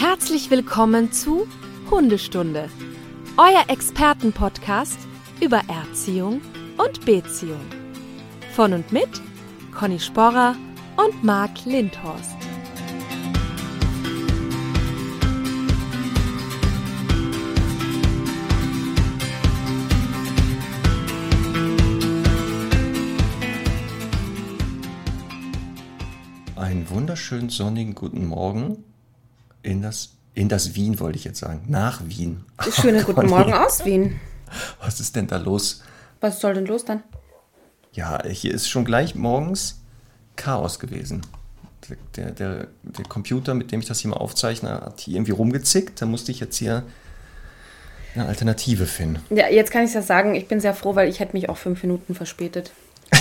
Herzlich willkommen zu Hundestunde, euer Expertenpodcast über Erziehung und Beziehung. Von und mit Conny Sporrer und Marc Lindhorst. Einen wunderschönen sonnigen guten Morgen in das, in das Wien, wollte ich jetzt sagen. Nach Wien. Schönen guten Conny, Morgen aus Wien. Was ist denn da los? Was soll denn los dann? Ja, hier ist schon gleich morgens Chaos gewesen. Der, der, der Computer, mit dem ich das hier mal aufzeichne, hat hier irgendwie rumgezickt. Da musste ich jetzt hier eine Alternative finden. Ja, jetzt kann ich ja sagen, ich bin sehr froh, weil ich hätte mich auch fünf Minuten verspätet.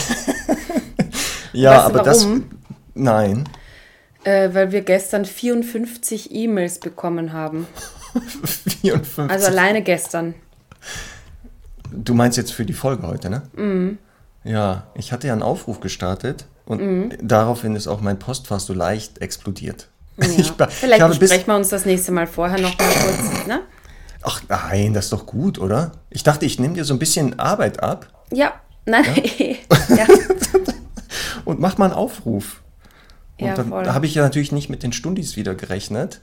Ja, Weißt du aber das. warum? Nein. Äh, weil wir gestern 54 E-Mails bekommen haben. 54. Also alleine gestern. Du meinst jetzt für die Folge heute, ne? Mhm. Ja, ich hatte ja einen Aufruf gestartet und Mhm. daraufhin ist auch mein Postfach so leicht explodiert. Ja. Ich, Vielleicht ich besprechen wir uns das nächste Mal vorher noch mal kurz. Ne? Ach nein, das ist doch gut, oder? Ich dachte, ich nehme dir so ein bisschen Arbeit ab Ja, nein. Ja, und mach mal einen Aufruf. Und Ja, dann habe ich ja natürlich nicht mit den Stundis wieder gerechnet,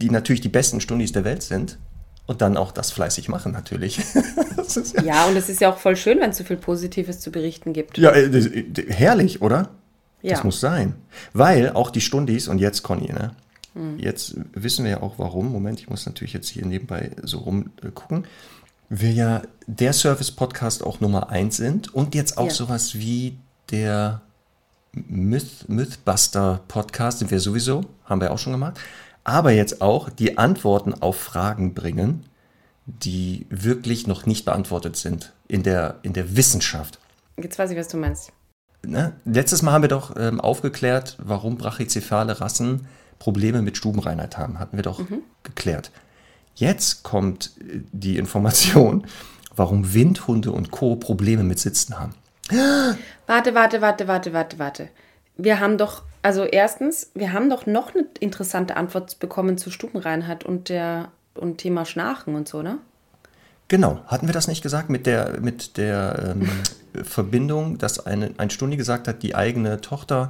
die natürlich die besten Stundis der Welt sind. Und dann auch das fleißig machen, natürlich. ja, ja, und es ist ja auch voll schön, wenn es so viel Positives zu berichten gibt. ja äh, äh, herrlich, oder? Ja. Das muss sein. Weil auch die Stundis, und jetzt Conny, ne? Hm. Jetzt wissen wir ja auch warum. Moment, ich muss natürlich jetzt hier nebenbei so rumgucken. Wir ja der Service-Podcast auch Nummer eins sind und jetzt auch Ja. sowas wie der Myth, Mythbuster-Podcast sind wir sowieso, haben wir auch schon gemacht. Aber jetzt auch die Antworten auf Fragen bringen, die wirklich noch nicht beantwortet sind in der, in der Wissenschaft. Jetzt weiß ich, was du meinst. Ne? Letztes Mal haben wir doch ähm, aufgeklärt, warum brachycephale Rassen Probleme mit Stubenreinheit haben. Hatten wir doch geklärt. Jetzt kommt äh, die Information, warum Windhunde und Co. Probleme mit Sitzen haben. Warte, warte, warte, warte, warte, warte. Wir haben doch, also erstens, wir haben doch noch eine interessante Antwort bekommen zu Stubenreinheit und der und Thema Schnarchen und so, ne? Genau, hatten wir das nicht gesagt mit der, mit der ähm, Verbindung, dass eine, ein Stundi gesagt hat, die eigene Tochter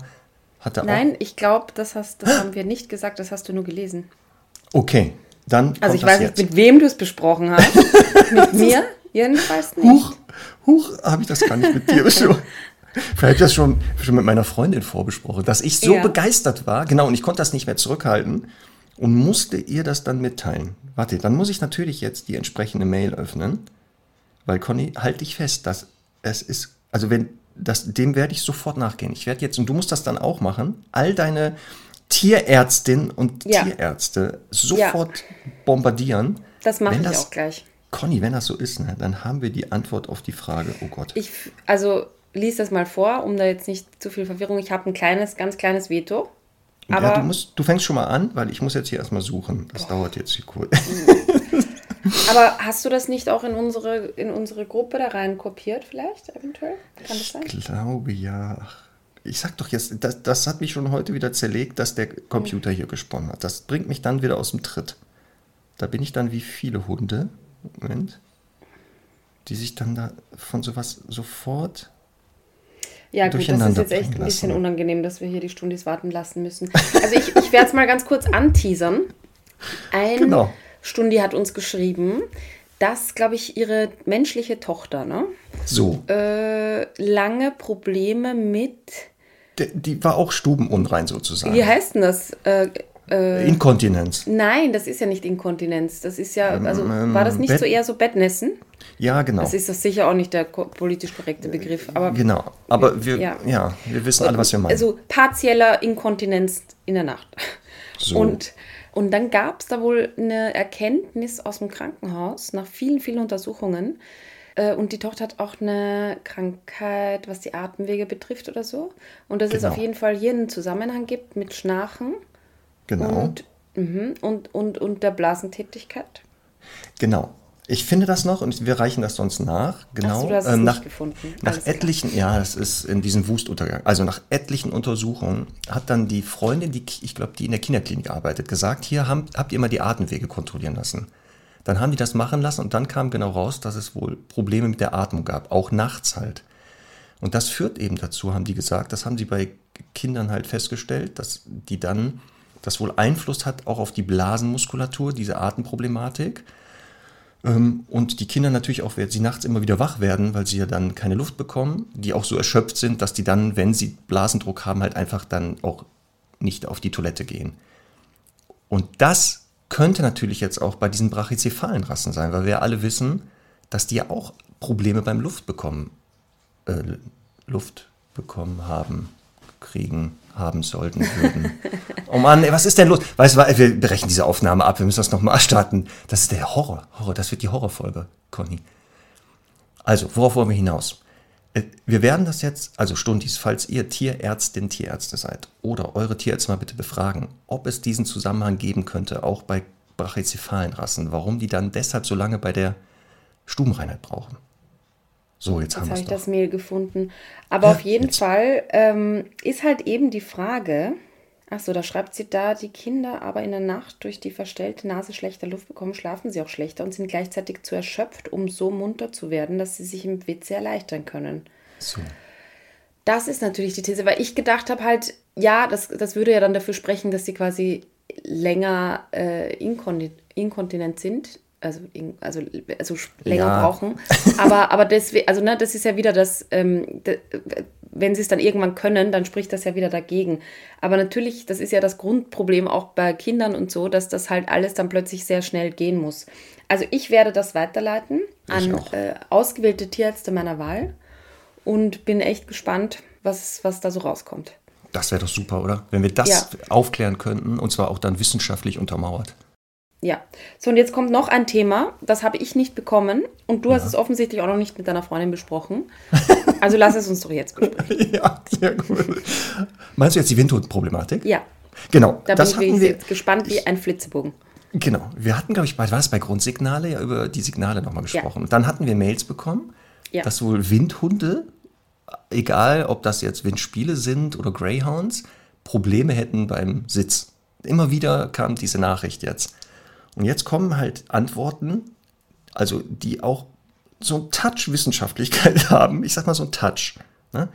hatte Nein, ich glaube, das hast, das haben wir nicht gesagt, das hast du nur gelesen. auch. Okay, dann. Also ich weiß jetzt. nicht, mit wem du es besprochen hast. mit mir jedenfalls nicht. Huch, huch, habe ich das gar nicht mit dir besprochen. Vielleicht habe ich das schon, schon mit meiner Freundin vorbesprochen, dass ich so Ja. begeistert war, genau, und ich konnte das nicht mehr zurückhalten und musste ihr das dann mitteilen. Warte, dann muss ich natürlich jetzt die entsprechende Mail öffnen, weil Conny, halt dich fest, dass es ist, also wenn, das, dem werde ich sofort nachgehen. Ich werde jetzt, und du musst das dann auch machen, all deine Tierärztinnen und Ja. Tierärzte sofort bombardieren. Das mache ich das- auch gleich. Conny, wenn das so ist, ne, dann haben wir die Antwort auf die Frage, oh Gott. Ich, also lies das mal vor, um da jetzt nicht zu viel Verwirrung. Ich habe ein kleines, ganz kleines Veto. Aber ja, du, musst, du fängst schon mal an, weil ich muss jetzt hier erstmal suchen. Das dauert jetzt hier kurz. Aber hast du das nicht auch in unsere, in unsere Gruppe da rein kopiert, vielleicht, eventuell? Kann das sein? Ich glaube ja. Ich sag doch jetzt, das, das hat mich schon heute wieder zerlegt, dass der Computer hier gesponnen hat. Das bringt mich dann wieder aus dem Tritt. Da bin ich dann wie viele Hunde, Moment, die sich dann da von sowas sofort. Ja, gut, das ist jetzt echt ein bisschen lassen. unangenehm, dass wir hier die Stundis warten lassen müssen. Also ich, ich werde es mal ganz kurz anteasern. Ein Genau. Stundi hat uns geschrieben, dass, glaube ich, ihre menschliche Tochter, ne? So. Äh, lange Probleme mit, Die, die war auch stubenunrein sozusagen. wie heißt denn das? Äh, äh, Inkontinenz. nein, das ist ja nicht Inkontinenz. Das ist ja, also ähm, war das nicht Bett- so eher so Bettnässen? Ja, genau. Das ist das sicher auch nicht der politisch korrekte Begriff. Aber Genau. Aber wir, Ja. ja. wir wissen alle, was wir meinen. Also partieller Inkontinenz in der Nacht. So. Und, und dann gab es da wohl eine Erkenntnis aus dem Krankenhaus nach vielen, vielen Untersuchungen. Äh, Und die Tochter hat auch eine Krankheit, was die Atemwege betrifft oder so. Und dass es Genau. auf jeden Fall hier einen Zusammenhang gibt mit Schnarchen genau. und, mhm, und, und, und der Blasentätigkeit. Genau. Ich finde das noch und wir reichen das sonst nach. Genau. Ach so, ähm, nicht nach, nach etlichen, ja, das ist in diesem Wustuntergang. Also nach etlichen Untersuchungen hat dann die Freundin, die ich glaube, die in der Kinderklinik arbeitet, gesagt: Hier haben, habt ihr mal die Atemwege kontrollieren lassen. Dann haben die das machen lassen und dann kam genau raus, dass es wohl Probleme mit der Atmung gab, auch nachts halt. Und das führt eben dazu, haben die gesagt, das haben sie bei Kindern halt festgestellt, dass die dann, das wohl Einfluss hat auch auf die Blasenmuskulatur, diese Atemproblematik. Ähm, Und die Kinder natürlich auch, wenn sie nachts immer wieder wach werden, weil sie ja dann keine Luft bekommen, die auch so erschöpft sind, dass die dann, wenn sie Blasendruck haben, halt einfach dann auch nicht auf die Toilette gehen. Und das könnte natürlich jetzt auch bei diesen brachycephalen Rassen sein, weil wir alle wissen, dass die ja auch Probleme beim Luftbekommen, äh, Luft bekommen haben, kriegen, haben sollten, würden. oh Mann, ey, was ist denn los? Weißt du, wir brechen diese Aufnahme ab, wir müssen das nochmal starten. Das ist der Horror, Horror, das wird die Horrorfolge, Conny. Also, worauf wollen wir hinaus? Äh, Wir werden das jetzt, also Stundis, falls ihr Tierärztin, Tierärzte seid oder eure Tierärzte mal bitte befragen, ob es diesen Zusammenhang geben könnte, auch bei brachycephalen Rassen, warum die dann deshalb so lange bei der Stubenreinheit brauchen. So, jetzt, haben Jetzt wir habe ich doch. das Mail gefunden. Aber Ja, auf jeden jetzt. Fall ähm, ist halt eben die Frage, achso, da schreibt sie da, die Kinder aber in der Nacht durch die verstellte Nase schlechter Luft bekommen, schlafen sie auch schlechter und sind gleichzeitig zu erschöpft, um so munter zu werden, dass sie sich im WC erleichtern können. So. Das ist natürlich die These, weil ich gedacht habe halt, ja, das, das würde ja dann dafür sprechen, dass sie quasi länger äh, inkonti inkontinent sind, also, also, also sch- länger Ja. brauchen. Aber, aber deswegen, also ne, das ist ja wieder das, ähm, de, wenn sie es dann irgendwann können, dann spricht das ja wieder dagegen. Aber natürlich, das ist ja das Grundproblem auch bei Kindern und so, dass das halt alles dann plötzlich sehr schnell gehen muss. Also ich werde das weiterleiten an auch. äh, ausgewählte Tierärzte meiner Wahl und bin echt gespannt, was, was da so rauskommt. Das wäre doch super, oder? Wenn wir das Ja. aufklären könnten und zwar auch dann wissenschaftlich untermauert. Ja, so und jetzt kommt noch ein Thema, das habe ich nicht bekommen und du hast es offensichtlich auch noch nicht mit deiner Freundin besprochen. Also lass es uns doch jetzt besprechen. ja, sehr gut. Meinst du jetzt die Windhundproblematik? Ja, Genau, da das bin ich wir. jetzt gespannt wie ein Flitzebogen. Genau, wir hatten, glaube ich, bei, war bei Grundsignale ja über die Signale nochmal gesprochen. Und dann hatten wir Mails bekommen, Ja. dass wohl Windhunde, egal ob das jetzt Windspiele sind oder Greyhounds, Probleme hätten beim Sitz. Immer wieder kam diese Nachricht jetzt. Und jetzt kommen halt Antworten, also die auch so ein Touch Wissenschaftlichkeit haben. Ich sag mal so ein Touch. Ne?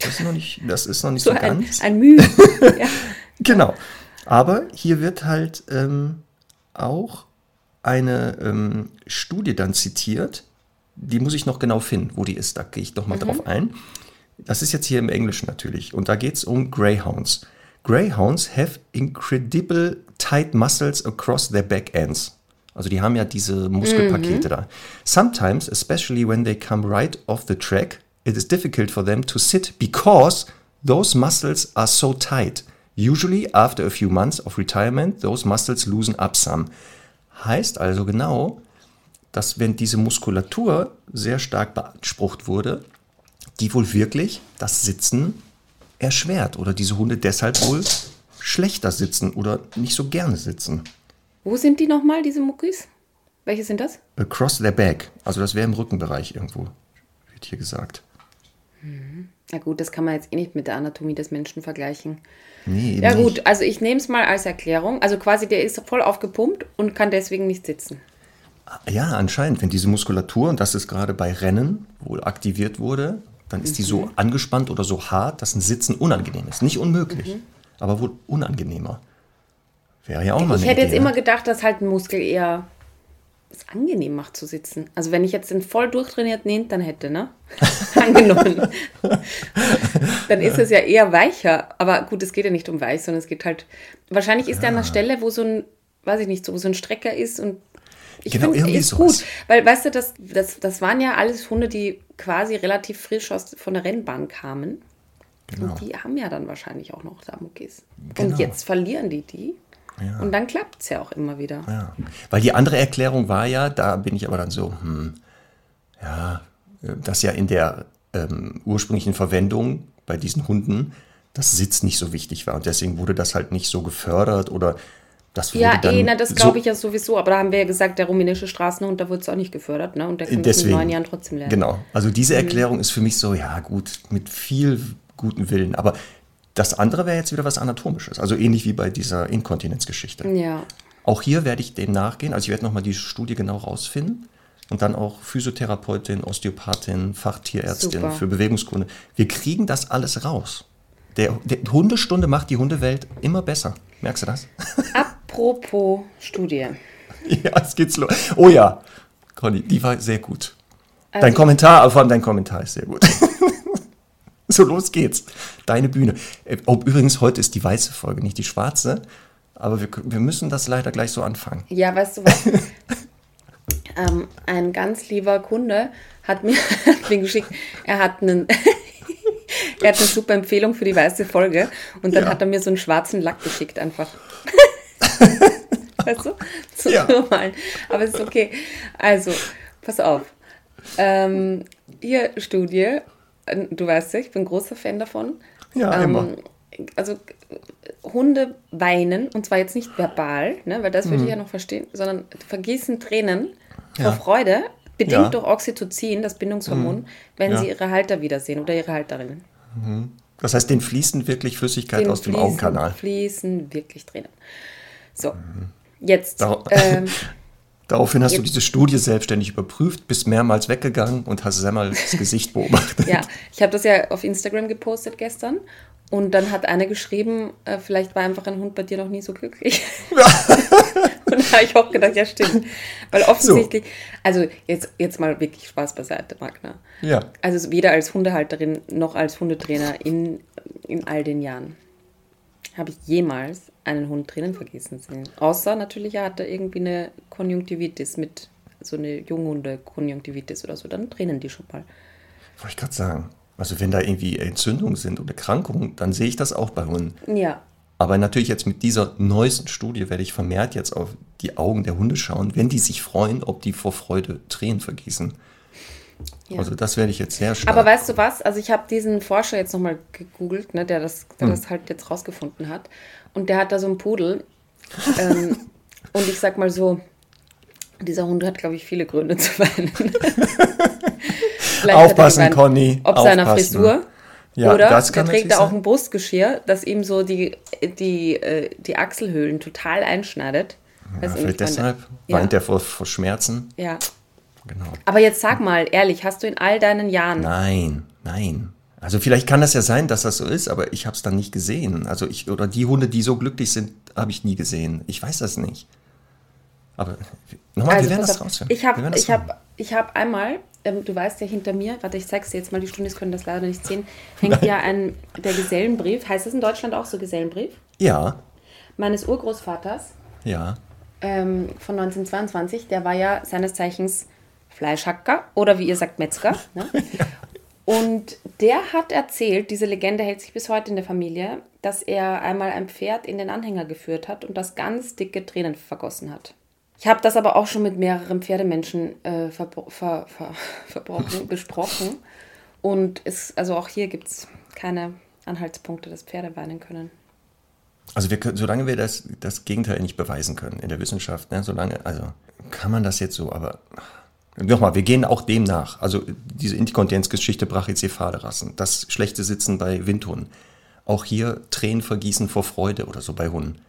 Das ist noch nicht, das ist noch nicht so, So ein, ganz. ein Mühe. ja. Genau. Aber hier wird halt ähm, auch eine ähm, Studie dann zitiert. Die muss ich noch genau finden, wo die ist. Da gehe ich doch mal drauf ein. Das ist jetzt hier im Englischen natürlich. Und da geht es um Greyhounds. Greyhounds have incredible tight muscles across their back ends. Also die haben ja diese Muskelpakete da. Sometimes, especially when they come right off the track, it is difficult for them to sit because those muscles are so tight. Usually after a few months of retirement, those muscles loosen up some. Heißt also genau, dass wenn diese Muskulatur sehr stark beansprucht wurde, die wohl wirklich das Sitzen erschwert oder diese Hunde deshalb wohl schlechter sitzen oder nicht so gerne sitzen. Wo sind die nochmal, diese Muckis? Welche sind das? Across their back, also das wäre im Rückenbereich irgendwo, wird hier gesagt. Na gut, das kann man jetzt eh nicht mit der Anatomie des Menschen vergleichen. Nee, eben Ja nicht. gut, also ich nehme es mal als Erklärung. Also quasi der ist voll aufgepumpt und kann deswegen nicht sitzen. Ja, anscheinend, wenn diese Muskulatur, und das ist gerade bei Rennen wohl aktiviert wurde, dann ist die so Mhm. angespannt oder so hart, dass ein Sitzen unangenehm ist. Nicht unmöglich, Mhm. aber wohl unangenehmer. Wäre ja auch mal Ich hätte jetzt Idee, immer ne? gedacht, dass halt ein Muskel eher es angenehm macht zu sitzen. Also wenn ich jetzt den voll durchtrainierten Hintern hätte, ne? Angenommen. dann ist es ja eher weicher. Aber gut, es geht ja nicht um weich, sondern es geht halt. Wahrscheinlich ist er an der Stelle, wo so ein, weiß ich nicht, so, wo so ein Strecker ist und ich Genau, finde, ist sowas. gut. Weil, weißt du, das, das, das waren ja alles Hunde, die quasi relativ frisch aus, von der Rennbahn kamen. Genau. Und die haben ja dann wahrscheinlich auch noch da Muckis. Genau. Und jetzt verlieren die die. Ja. Und dann klappt es ja auch immer wieder. Ja. Weil die andere Erklärung war ja, da bin ich aber dann so, hm, ja, dass ja in der ähm, ursprünglichen Verwendung bei diesen Hunden das Sitz nicht so wichtig war. Und deswegen wurde das halt nicht so gefördert oder Das Ja, eh, na, das so- glaube ich ja sowieso. Aber da haben wir ja gesagt, der rumänische Straßenhund, da wurde es auch nicht gefördert. Ne? Und der kann Deswegen. neun Jahren trotzdem lernen. Genau. Also Mhm. diese Erklärung ist für mich so, ja gut, mit viel guten Willen. Aber das andere wäre jetzt wieder was Anatomisches. Also ähnlich wie bei dieser Inkontinenzgeschichte. Ja. Auch hier werde ich dem nachgehen. Also ich werde nochmal die Studie genau rausfinden. Und dann auch Physiotherapeutin, Osteopathin, Fachtierärztin Super. für Bewegungskunde. Wir kriegen das alles raus. Der, der Hundestunde macht die Hundewelt immer besser. Merkst du das? Apropos Studie. ja, es geht's los. Oh ja, Conny, die war sehr gut. Dein Also- Kommentar, vor allem dein Kommentar ist sehr gut. so, los geht's. Deine Bühne. Äh, Oh, übrigens, heute ist die weiße Folge, nicht die schwarze. Aber wir, wir müssen das leider gleich so anfangen. Ja, weißt du was? ähm, ein ganz lieber Kunde hat mir, hat mir geschickt, er hat einen. Er hat eine super Empfehlung für die weiße Folge und dann Ja. hat er mir so einen schwarzen Lack geschickt einfach. weißt du? Zu Ja. malen. Aber es ist okay. Also, pass auf. Ähm, hier Studie. Du weißt ja, ich bin großer Fan davon. Ja, immer. Also Hunde weinen und zwar jetzt nicht verbal, ne, weil das würde ich ja noch verstehen, sondern vergießen Tränen Mhm. Ja. vor Freude, bedingt Ja. durch Oxytocin, das Bindungshormon, wenn Ja. sie ihre Halter wiedersehen oder ihre Halterin. Das heißt, den fließen wirklich Flüssigkeit Den aus dem Augenkanal. Fließen wirklich Tränen. So, jetzt. Darauf- Ähm, Daraufhin hast du Jetzt- diese Studie selbstständig überprüft, bist mehrmals weggegangen und hast Semmels Gesicht beobachtet. Ja, ich habe das ja auf Instagram gepostet gestern und dann hat eine geschrieben, äh, vielleicht war einfach ein Hund bei dir noch nie so glücklich. und da habe ich auch gedacht, ja stimmt. Weil offensichtlich, also jetzt, jetzt mal wirklich Spaß beiseite, Magna. Ja. Also weder als Hundehalterin noch als Hundetrainer in, in all den Jahren habe ich jemals einen Hund Tränen vergießen sehen. Außer natürlich, er hatte irgendwie eine Konjunktivitis mit so eine Junghunde-Konjunktivitis oder so, dann tränen die schon mal. Wollte ich gerade sagen. Also wenn da irgendwie Entzündungen sind oder Erkrankungen, dann sehe ich das auch bei Hunden. Ja, Aber natürlich jetzt mit dieser neuesten Studie werde ich vermehrt jetzt auf die Augen der Hunde schauen, wenn die sich freuen, ob die vor Freude Tränen vergießen. Ja. Also das werde ich jetzt sehr stark. Aber weißt du was? Also ich habe diesen Forscher jetzt nochmal gegoogelt, ne, der, das, der Hm. das halt jetzt rausgefunden hat. Und der hat da so einen Pudel. ähm, und ich sag mal so, dieser Hund hat, glaube ich, viele Gründe zu weinen. Er Aufpassen, geweint, Conny, Ob seiner. Frisur. Ja, oder das kann trägt natürlich da auch sein. ein Brustgeschirr, das ihm so die, die, äh, die Achselhöhlen total einschneidet. ja, vielleicht deshalb Ja. weint er vor, vor Schmerzen. Ja. Genau. Aber jetzt sag mal, ehrlich, hast du in all deinen Jahren Nein, nein. Also vielleicht kann das ja sein, dass das so ist, aber ich habe es dann nicht gesehen. Also ich oder die Hunde, die so glücklich sind, habe ich nie gesehen. Ich weiß das nicht. Aber nochmal, wir werden Also das auf, rausfinden. Ich habe ich hab, ich hab einmal, ähm, du weißt ja hinter mir, warte, ich zeig's dir jetzt mal, die Studis können das leider nicht sehen, hängt ja ein, der Gesellenbrief, heißt das in Deutschland auch so Gesellenbrief, Ja, meines Urgroßvaters ja. ähm, von 1922, der war ja seines Zeichens Fleischhacker oder wie ihr sagt Metzger. Ne? Und der hat erzählt, diese Legende hält sich bis heute in der Familie, dass er einmal ein Pferd in den Anhänger geführt hat und das ganz dicke Tränen vergossen hat. Ich habe das aber auch schon mit mehreren Pferdemenschen äh, verbro- ver, ver, verbrochen, besprochen. Und es, also auch hier gibt es keine Anhaltspunkte, dass Pferde weinen können. Also wir können, solange wir das, das Gegenteil nicht beweisen können in der Wissenschaft, ne, solange, also kann man das jetzt so, aber nochmal, wir gehen auch dem nach. Also diese Inkontinenzgeschichte brachycephale Rassen, das schlechte Sitzen bei Windhunden. Auch hier Tränen vergießen vor Freude oder so bei Hunden.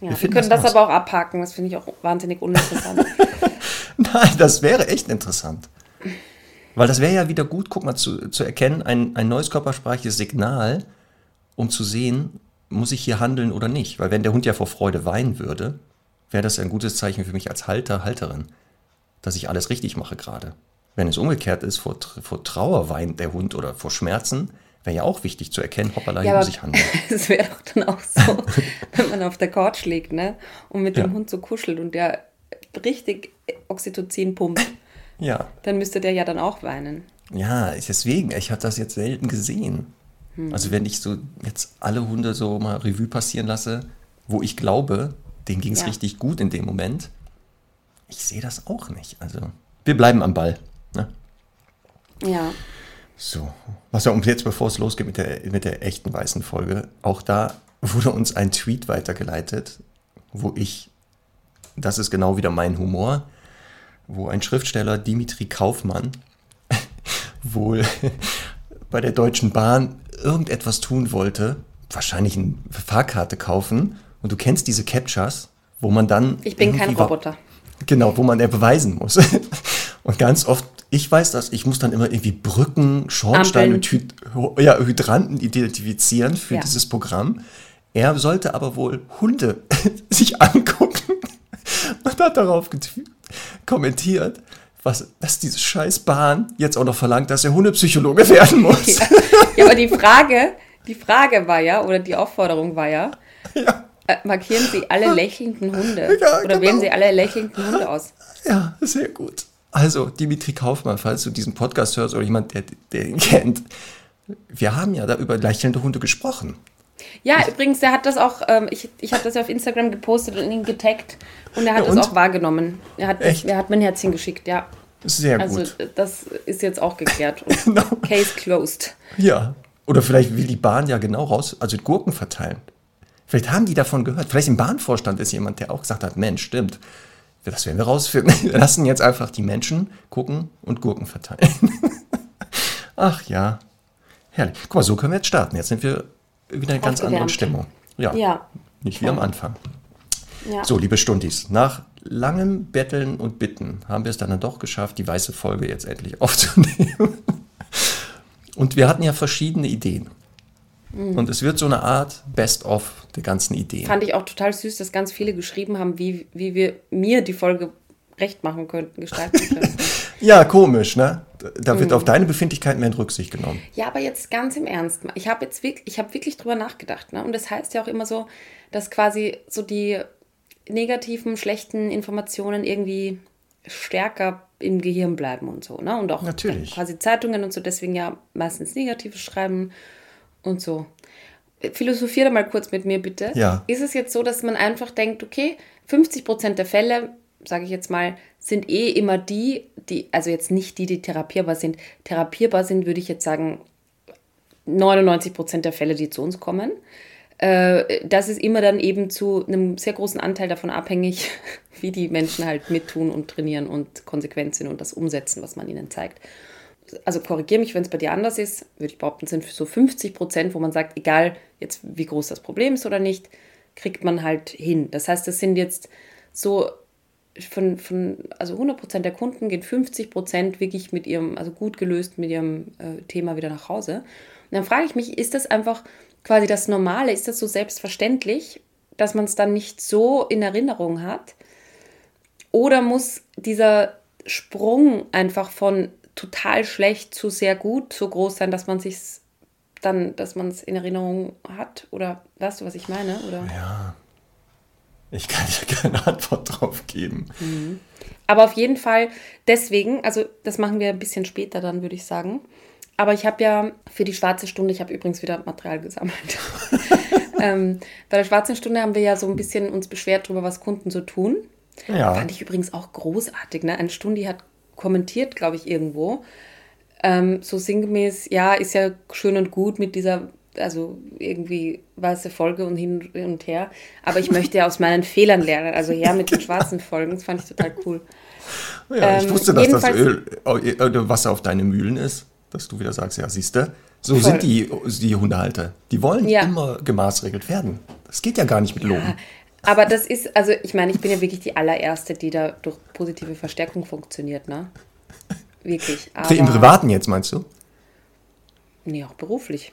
Ja, wir, finden können das, raus. aber auch abhaken, das finde ich auch wahnsinnig uninteressant. Nein, das wäre echt interessant. Weil das wäre ja wieder gut, guck mal, zu, zu erkennen, ein, ein neues körpersprachliches Signal, um zu sehen, muss ich hier handeln oder nicht. Weil wenn der Hund ja vor Freude weinen würde, wäre das ein gutes Zeichen für mich als Halter, Halterin, dass ich alles richtig mache gerade. Wenn es umgekehrt ist, vor, vor Trauer weint der Hund oder vor Schmerzen, wäre ja auch wichtig zu erkennen, hoppala, hier Ja, muss ich handeln. es wäre doch dann auch so, wenn man auf der Couch liegt, ne? Und mit dem Ja. Hund so kuschelt und der richtig Oxytocin pumpt, Ja, dann müsste der ja dann auch weinen. Ja, deswegen, ich habe das jetzt selten gesehen. Hm. Also wenn ich so jetzt alle Hunde so mal Revue passieren lasse, wo ich glaube, denen ging es Ja. richtig gut in dem Moment, ich sehe das auch nicht. Also wir bleiben am Ball. Ne? Ja. So, was ja, und jetzt bevor es losgeht mit der, mit der echten weißen Folge, auch da wurde uns ein Tweet weitergeleitet, wo ich das ist genau wieder mein Humor, wo ein Schriftsteller, Dimitri Kaufmann, wohl bei der Deutschen Bahn irgendetwas tun wollte, wahrscheinlich eine Fahrkarte kaufen. Und du kennst diese Captchas, wo man dann. Ich bin kein Roboter. Genau, wo man ja beweisen muss. Und ganz oft, ich weiß das, ich muss dann immer irgendwie Brücken, Schornsteine und Hy ja, Hydranten identifizieren für Ja. dieses Programm. Er sollte aber wohl Hunde sich angucken und hat darauf kommentiert, was, dass diese scheiß Bahn jetzt auch noch verlangt, dass er Hundepsychologe werden muss. Ja. ja, aber die Frage, die Frage war ja, oder die Aufforderung war ja, Ja, markieren Sie alle lächelnden Hunde. Ja, oder genau. wählen Sie alle lächelnden Hunde aus. ja, sehr gut. Also, Dimitri Kaufmann, falls du diesen Podcast hörst oder jemand, der, der ihn kennt, wir haben ja da über lächelnde Hunde gesprochen. Ja, übrigens, der hat das auch, ähm, ich, ich habe das ja auf Instagram gepostet und ihn getaggt und er hat Ja, das und? auch wahrgenommen. Er hat, Echt? er hat mir ein Herzchen geschickt, ja. Sehr Also gut. äh, das ist jetzt auch geklärt. Und Genau. Case closed. Ja. Oder vielleicht will die Bahn ja genau raus, also Gurken verteilen. Vielleicht haben die davon gehört. Vielleicht im Bahnvorstand ist jemand, der auch gesagt hat, Mensch, stimmt. Das werden wir rausfinden. Wir lassen jetzt einfach die Menschen gucken und Gurken verteilen. Ach ja. Herrlich. Guck mal, so können wir jetzt starten. Jetzt sind wir wieder in einer ganz anderen. Stimmung. Ja. Ja. Nicht wie am Anfang. ja. So, liebe Stundis, nach langem Betteln und Bitten haben wir es dann doch geschafft, die weiße Folge jetzt endlich aufzunehmen. Und wir hatten ja verschiedene Ideen. Und es wird so eine Art Best-of der ganzen Ideen. Fand ich auch total süß, dass ganz viele geschrieben haben, wie, wie wir mir die Folge recht machen könnten, gestalten könnten. Ja, komisch, ne? Da Mhm. wird auf deine Befindlichkeit mehr in Rücksicht genommen. Ja, aber jetzt ganz im Ernst. Ich habe jetzt wirklich, ich habe wirklich drüber nachgedacht. Ne? Und das heißt ja auch immer so, dass quasi so die negativen, schlechten Informationen irgendwie stärker im Gehirn bleiben und so. Ne? Und auch Natürlich. quasi Zeitungen und so deswegen ja meistens Negatives schreiben und so. Philosophiere mal kurz mit mir bitte. Ja. Ist es jetzt so, dass man einfach denkt, okay, 50 Prozent der Fälle, sage ich jetzt mal, sind eh immer die, die, also jetzt nicht die, die therapierbar sind. Therapierbar sind, würde ich jetzt sagen, 99 Prozent der Fälle, die zu uns kommen. Äh, Das ist immer dann eben zu einem sehr großen Anteil davon abhängig, wie die Menschen halt mittun und trainieren und konsequent sind und das umsetzen, was man ihnen zeigt. Also korrigiere mich, wenn es bei dir anders ist, würde ich behaupten, sind so 50 Prozent, wo man sagt, egal jetzt wie groß das Problem ist oder nicht, kriegt man halt hin. Das heißt, das sind jetzt so von, von also 100 Prozent der Kunden gehen 50 Prozent wirklich mit ihrem, also gut gelöst mit ihrem äh, Thema wieder nach Hause. Und dann frage ich mich, ist das einfach quasi das Normale, ist das so selbstverständlich, dass man es dann nicht so in Erinnerung hat? Oder muss dieser Sprung einfach von total schlecht zu sehr gut so groß sein, dass man sich dann, dass man es in Erinnerung hat? Oder weißt du, was ich meine? Oder? Ich kann dir keine Antwort drauf geben. Aber auf jeden Fall deswegen, also das machen wir ein bisschen später dann, würde ich sagen. Aber ich habe ja für die schwarze Stunde, ich habe übrigens wieder Material gesammelt. ähm, bei der schwarzen Stunde haben wir ja so ein bisschen uns beschwert darüber, was Kunden so tun. Ja. Fand ich übrigens auch großartig. Ne? Eine Stunde hat kommentiert, glaube ich, irgendwo. Ähm, so sinngemäß, ja, ist ja schön und gut mit dieser, also irgendwie weiße Folge und hin und her. Aber ich möchte ja aus meinen Fehlern lernen. Also her mit den schwarzen Folgen. Das fand ich total cool. Ja, ich Ähm, wusste, dass das Öl, äh, Wasser auf deine Mühlen ist, dass du wieder sagst, ja, siehst du, so Voll. sind die, die Hundehalter. Die wollen Ja. immer gemaßregelt werden. Das geht ja gar nicht mit Loben. Aber das ist, also ich meine, ich bin ja wirklich die allererste, die da durch positive Verstärkung funktioniert, ne? Wirklich. Aber, Im Privaten jetzt, meinst du? Nee, auch beruflich.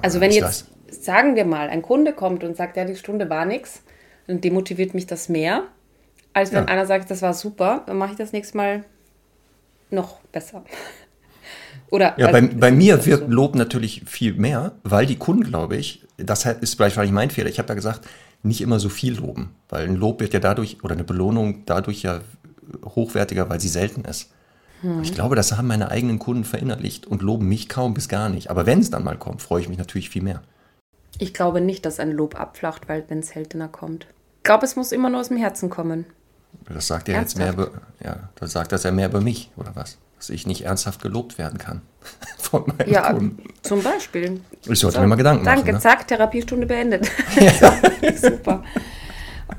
Also wenn ich jetzt, sagen wir mal, ein Kunde kommt und sagt, ja, die Stunde war nix, dann demotiviert mich das mehr, als wenn Ja. einer sagt, das war super, dann mache ich das nächste Mal noch besser. Oder Ja, also, bei, bei mir wird so. Lob natürlich viel mehr, weil die Kunden, glaube ich, das ist wahrscheinlich mein Fehler. Ich habe da gesagt, nicht immer so viel loben, weil ein Lob wird ja dadurch oder eine Belohnung dadurch ja hochwertiger, weil sie selten ist. Hm. Ich glaube, das haben meine eigenen Kunden verinnerlicht und loben mich kaum bis gar nicht. Aber wenn es dann mal kommt, freue ich mich natürlich viel mehr. Ich glaube nicht, dass ein Lob abflacht, weil wenn es seltener kommt. Ich glaube, es muss immer nur aus dem Herzen kommen. Das sagt er jetzt mehr über, ja, das sagt das ja mehr über mich, oder was? Dass ich nicht ernsthaft gelobt werden kann von meinen Ja, Kunden. zum Beispiel. Ich sollte mir mal Gedanken Danke, machen. Ne? zack, Therapiestunde beendet. Super.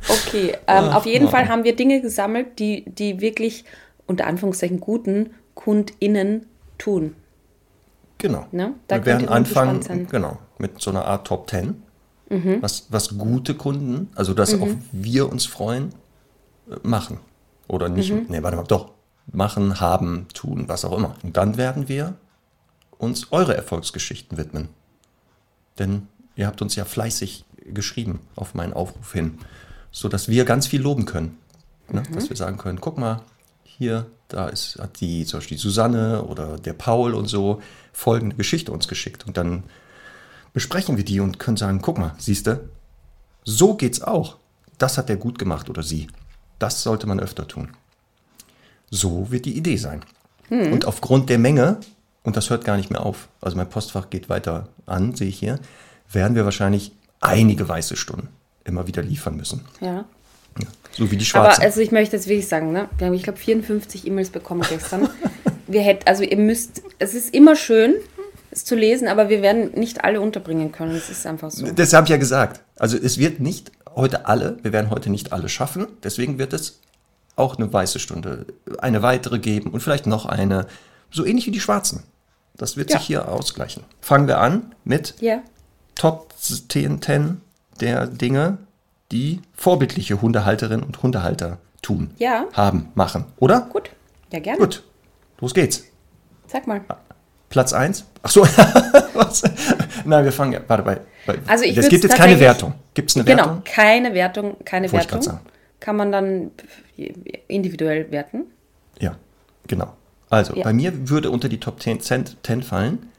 Okay, ähm, auf jeden Fall haben wir Dinge gesammelt, die, die wirklich unter Anführungszeichen guten KundInnen tun. Genau. Ne? Da Wir werden anfangen, genau, mit so einer Art Top 10. Mhm. Was, was gute Kunden, also dass auch wir uns freuen, äh, machen. Oder nicht, Mhm. nee, warte mal, doch. Machen, haben, tun, was auch immer. Und dann werden wir uns eure Erfolgsgeschichten widmen. Denn ihr habt uns ja fleißig geschrieben auf meinen Aufruf hin, sodass wir ganz viel loben können. Ne? Mhm. Dass wir sagen können, guck mal, hier, da ist, hat die, zum Beispiel die Susanne oder der Paul und so folgende Geschichte uns geschickt. Und dann besprechen wir die und können sagen, guck mal, siehst du, so geht's auch. Das hat der gut gemacht oder sie. Das sollte man öfter tun. So wird die Idee sein. Und aufgrund der Menge, und das hört gar nicht mehr auf, also mein Postfach geht weiter an, sehe ich hier, werden wir wahrscheinlich einige weiße Stunden immer wieder liefern müssen. Ja. Ja, so wie die Aber schwarzen. also ich möchte jetzt wirklich sagen, ne? Wir haben, ich glaube, 54 E-Mails bekommen gestern. wir hätten, also ihr müsst, es ist immer schön, es zu lesen, aber wir werden nicht alle unterbringen können. Es ist einfach so. Das habe ich ja gesagt. Also es wird nicht heute alle, wir werden heute nicht alle schaffen. Deswegen wird es auch eine weiße Stunde, eine weitere geben und vielleicht noch eine, so ähnlich wie die schwarzen. Das wird Ja. sich hier ausgleichen. Fangen wir an mit Ja. Top 10, 10 der Dinge, die vorbildliche Hundehalterinnen und Hundehalter tun, Ja. haben, machen. Oder? Gut. Ja, gerne. Gut, los geht's. Sag mal. Platz 1. Ach so, was? Nein, wir fangen ja, warte, bei, bei Also ich es gibt jetzt keine Wertung. Gibt es eine Genau, Wertung? keine Wertung, keine Wollte Wertung. Kann man dann individuell werten. Ja, genau. Also, Ja. bei mir würde unter die Top 10, 10, 10 fallen,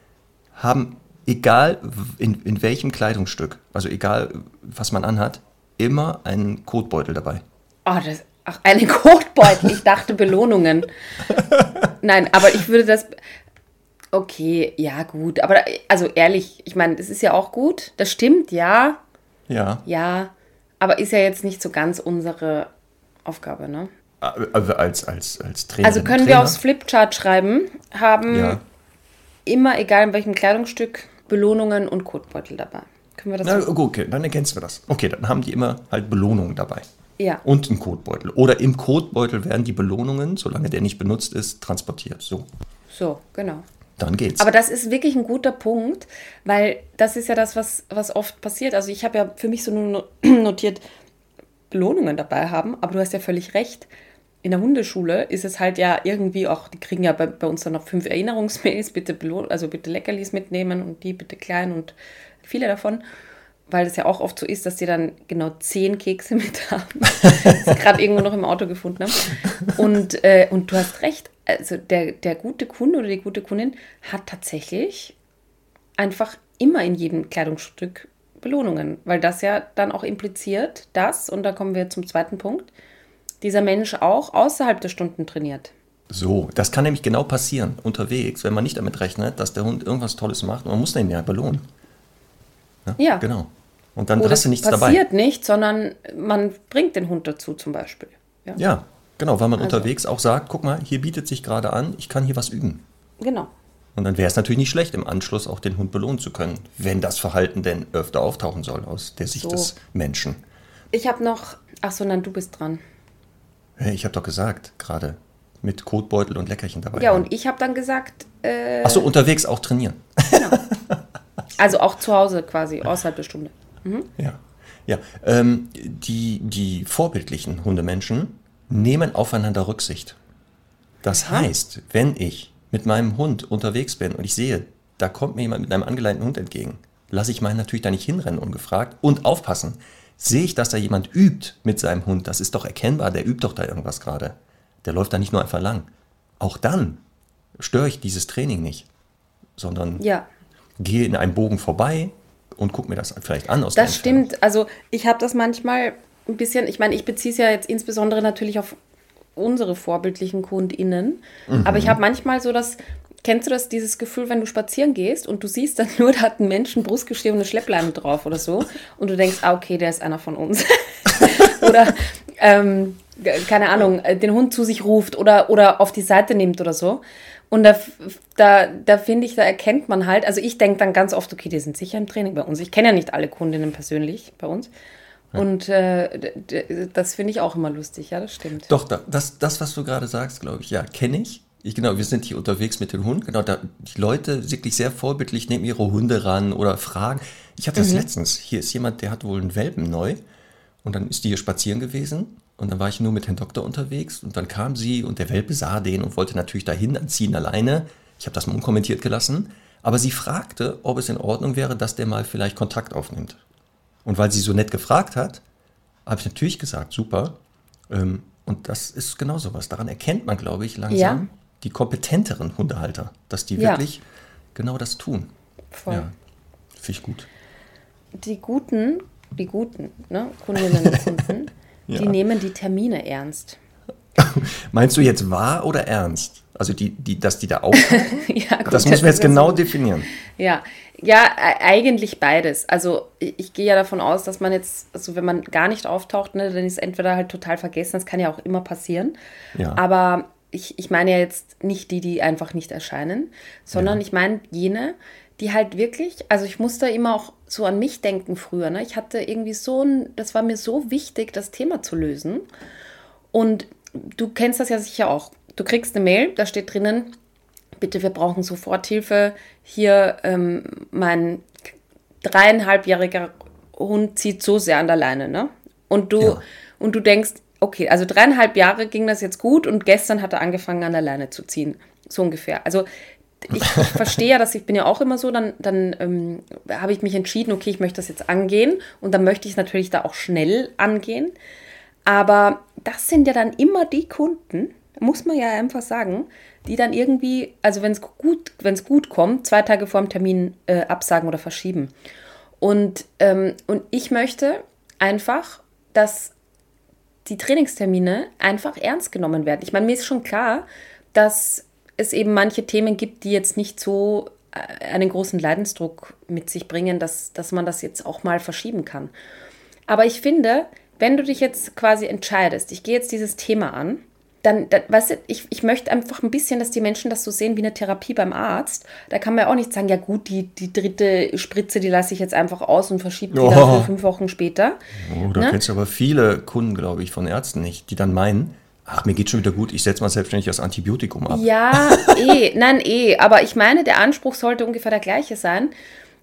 haben, egal in, in welchem Kleidungsstück, also egal was man anhat, immer einen Kotbeutel dabei. Oh, das, ach, eine Kotbeutel. Ich dachte Belohnungen. Nein, aber ich würde das. Okay, ja, gut. Aber also ehrlich, ich meine, das ist ja auch gut. Das stimmt, ja. Ja, Ja. Aber ist ja jetzt nicht so ganz unsere Aufgabe, ne? also als, als, als Trainer. Also können wir aufs Flipchart schreiben, haben Ja. immer, egal in welchem Kleidungsstück, Belohnungen und Kotbeutel dabei. Können wir das Na, gut, okay, dann ergänzen wir das. Okay, dann haben die immer halt Belohnungen dabei. Ja. Und einen Kotbeutel. Oder im Kotbeutel werden die Belohnungen, solange der nicht benutzt ist, transportiert. So, So, genau. Dann geht's. Aber das ist wirklich ein guter Punkt, weil das ist ja das, was, was oft passiert. Also ich habe ja für mich so nur notiert, Belohnungen dabei haben, aber du hast ja völlig recht. In der Hundeschule ist es halt ja irgendwie auch, die kriegen ja bei, bei uns dann noch fünf Erinnerungsmails, bitte Belohn also bitte Leckerlis mitnehmen und die bitte klein und viele davon. Weil es ja auch oft so ist, dass die dann genau zehn Kekse mit haben. das ich gerade irgendwo noch im Auto gefunden haben. Und, äh, und du hast recht, also der, der gute Kunde oder die gute Kundin hat tatsächlich einfach immer in jedem Kleidungsstück Belohnungen, weil das ja dann auch impliziert, dass, und da kommen wir zum zweiten Punkt, dieser Mensch auch außerhalb der Stunden trainiert. So, das kann nämlich genau passieren unterwegs, wenn man nicht damit rechnet, dass der Hund irgendwas Tolles macht und man muss den ja belohnen. Ja. Genau. Und dann Oder hast du nichts passiert dabei. nicht, sondern man bringt den Hund dazu zum Beispiel. Ja, Ja, genau, weil man Also- unterwegs auch sagt, guck mal, hier bietet sich gerade an, ich kann hier was üben. genau. Und dann wäre es natürlich nicht schlecht, im Anschluss auch den Hund belohnen zu können, wenn das Verhalten denn öfter auftauchen soll aus der Sicht So. des Menschen. Ich habe noch, ach so, nein, du bist dran. Hey, ich habe doch gesagt, gerade mit Kotbeutel und Leckerchen dabei. Ja, haben. und ich habe dann gesagt, äh, Ach so, unterwegs auch trainieren. also auch zu Hause quasi, außerhalb der Stunde. Ja, ja. Ähm, die, die vorbildlichen Hundemenschen nehmen aufeinander Rücksicht. Das heißt, wenn ich mit meinem Hund unterwegs bin und ich sehe, da kommt mir jemand mit einem angeleinten Hund entgegen, lasse ich meinen natürlich da nicht hinrennen ungefragt und aufpassen. Sehe ich, dass da jemand übt mit seinem Hund, das ist doch erkennbar, der übt doch da irgendwas gerade. Der läuft da nicht nur einfach lang. Auch dann störe ich dieses Training nicht, sondern Ja, gehe in einem Bogen vorbei und gucke mir das vielleicht an aus Das stimmt. Also ich habe das manchmal ein bisschen, ich meine, ich beziehe es ja jetzt insbesondere natürlich auf unsere vorbildlichen KundInnen, aber ich habe manchmal so das, kennst du das, dieses Gefühl, wenn du spazieren gehst und du siehst dann nur, da hat ein Mensch ein brustgeschriebene Schleppleine drauf oder so und du denkst, ah, okay, der ist einer von uns. oder, ähm, keine Ahnung, äh, den Hund zu sich ruft oder, oder auf die Seite nimmt oder so. Und da, da, da finde ich, da erkennt man halt, also ich denke dann ganz oft, okay, die sind sicher im Training bei uns. Ich kenne ja nicht alle Kundinnen persönlich bei uns. Und äh, das finde ich auch immer lustig, ja, das stimmt. Doch, da, das, das, was du gerade sagst, glaube ich, ja, kenne ich. Ich, genau, wir sind hier unterwegs mit dem Hund. Genau, da, die Leute wirklich sehr vorbildlich nehmen ihre Hunde ran oder fragen. Ich hatte das mhm. letztens. Hier ist jemand, der hat wohl einen Welpen neu. Und dann ist die hier spazieren gewesen. Und dann war ich nur mit Herrn Doktor unterwegs. Und dann kam sie und der Welpe sah den und wollte natürlich dahin anziehen alleine. Ich habe das mal unkommentiert gelassen. Aber sie fragte, ob es in Ordnung wäre, dass der mal vielleicht Kontakt aufnimmt. Und weil sie so nett gefragt hat, habe ich natürlich gesagt, super. Ähm, und das ist genau so was. Daran erkennt man, glaube ich, langsam ja. die kompetenteren Hundehalter, dass die ja. wirklich genau das tun. Voll. Ja, finde ich gut. Die guten, die guten ne, Kundinnen und Kunden, ja. die nehmen die Termine ernst. Meinst du jetzt wahr oder ernst? Also die, die, dass die da auch. ja, gut, das müssen wir jetzt genau so. definieren. Ja, ja, e, eigentlich beides. Also ich, ich, gehe ja davon aus, dass man jetzt, also wenn man gar nicht auftaucht, ne, dann ist entweder halt total vergessen, das kann ja auch immer passieren. Ja. Aber ich, ich meine ja jetzt nicht die, die einfach nicht erscheinen, sondern ja. ich meine jene, die halt wirklich, also ich musste immer auch so an mich denken früher. Ne? Ich hatte irgendwie so ein, das war mir so wichtig, das Thema zu lösen. Und du kennst das ja sicher auch. Du kriegst eine Mail, da steht drinnen, bitte, wir brauchen Soforthilfe. Hier, ähm, mein dreieinhalbjähriger Hund zieht so sehr an der Leine, ne? Und du, ja. und du denkst, okay, also dreieinhalb Jahre ging das jetzt gut und gestern hat er angefangen an der Leine zu ziehen. So ungefähr. Also ich, ich verstehe ja, dass ich bin ja auch immer so, dann, dann ähm, habe ich mich entschieden, okay, ich möchte das jetzt angehen und dann möchte ich es natürlich da auch schnell angehen. Aber das sind ja dann immer die Kunden, muss man ja einfach sagen, die dann irgendwie, also wenn es gut, wenn es gut kommt, zwei Tage vor dem Termin äh, absagen oder verschieben. Und, ähm, und ich möchte einfach, dass die Trainingstermine einfach ernst genommen werden. Ich meine, mir ist schon klar, dass es eben manche Themen gibt, die jetzt nicht so äh, einen großen Leidensdruck mit sich bringen, dass, dass man das jetzt auch mal verschieben kann. Aber ich finde, wenn du dich jetzt quasi entscheidest, ich gehe jetzt dieses Thema an, dann, dann weißt du, ich, ich möchte einfach ein bisschen, dass die Menschen das so sehen wie eine Therapie beim Arzt. Da kann man ja auch nicht sagen, ja gut, die, die dritte Spritze, die lasse ich jetzt einfach aus und verschiebe die oh. dann für fünf Wochen später. Oh, da ne? kennst du aber viele Kunden, glaube ich, von Ärzten nicht, die dann meinen, ach, mir geht schon wieder gut, ich setze mal selbstständig das Antibiotikum ab. Ja, eh, nein, eh. Aber ich meine, der Anspruch sollte ungefähr der gleiche sein,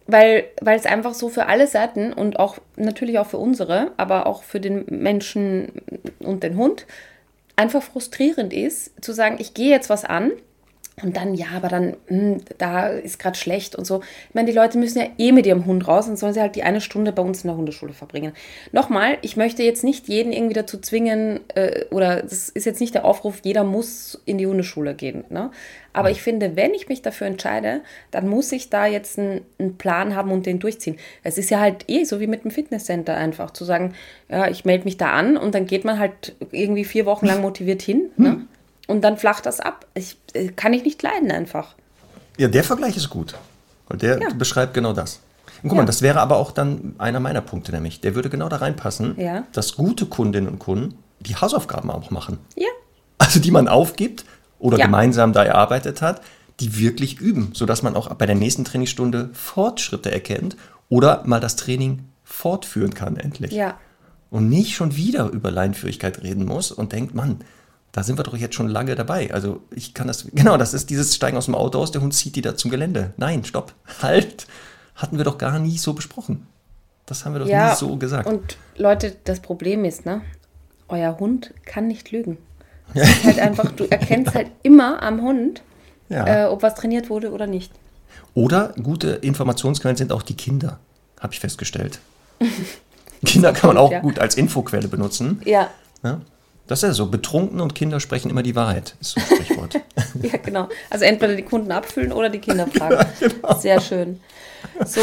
weil, weil es einfach so für alle Seiten und auch natürlich auch für unsere, aber auch für den Menschen und den Hund einfach frustrierend ist, zu sagen, ich gehe jetzt was an und dann, ja, aber dann, mh, hm, da ist gerade schlecht und so. Ich meine, die Leute müssen ja eh mit ihrem Hund raus und sollen sie halt die eine Stunde bei uns in der Hundeschule verbringen. Nochmal, ich möchte jetzt nicht jeden irgendwie dazu zwingen, äh, oder das ist jetzt nicht der Aufruf, jeder muss in die Hundeschule gehen. Ne? Aber ich finde, wenn ich mich dafür entscheide, dann muss ich da jetzt einen, einen Plan haben und den durchziehen. Es ist ja halt eh so wie mit dem Fitnesscenter einfach, zu sagen, ja, ich melde mich da an und dann geht man halt irgendwie vier Wochen lang motiviert hin. Ne? Hm. Und dann flacht das ab. Ich, äh, kann ich nicht leiden einfach. Ja, der Vergleich ist gut. Weil der ja. beschreibt genau das. Und guck ja. mal, das wäre aber auch dann einer meiner Punkte, nämlich. Der würde genau da reinpassen, ja. dass gute Kundinnen und Kunden die Hausaufgaben auch machen. Ja. Also die man aufgibt oder ja. gemeinsam da erarbeitet hat, die wirklich üben, sodass man auch bei der nächsten Trainingsstunde Fortschritte erkennt oder mal das Training fortführen kann endlich. Ja. Und nicht schon wieder über Leinführigkeit reden muss und denkt, Mann, da sind wir doch jetzt schon lange dabei. Also ich kann das, genau, das ist dieses Steigen aus dem Auto aus, der Hund zieht die da zum Gelände. Nein, stopp, halt. Hatten wir doch gar nie so besprochen. Das haben wir doch ja, nie so gesagt. Und Leute, das Problem ist, ne? Euer Hund kann nicht lügen. Ist halt einfach, du erkennst halt immer am Hund, ja. äh, ob was trainiert wurde oder nicht. Oder gute Informationsquellen sind auch die Kinder, habe ich festgestellt. Kinder kann man auch ja. gut als Infoquelle benutzen. Ja. ja. Das ist ja so. Betrunkene und Kinder sprechen immer die Wahrheit, ist so ein Sprichwort. ja, genau. Also entweder die Kunden abfüllen oder die Kinder fragen. Ja, genau. Sehr schön. So,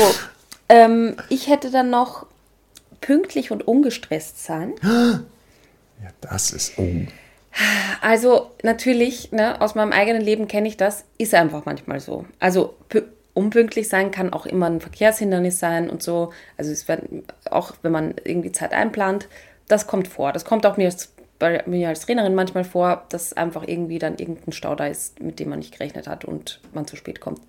ähm, ich hätte dann noch pünktlich und ungestresst sein. Ja, das ist. Oh. Also natürlich, ne, aus meinem eigenen Leben kenne ich das, ist einfach manchmal so. Also unpünktlich sein kann auch immer ein Verkehrshindernis sein und so. Also es wird auch, wenn man irgendwie Zeit einplant, das kommt vor. Das kommt auch mir bei mir als Trainerin manchmal vor, dass einfach irgendwie dann irgendein Stau da ist, mit dem man nicht gerechnet hat und man zu spät kommt.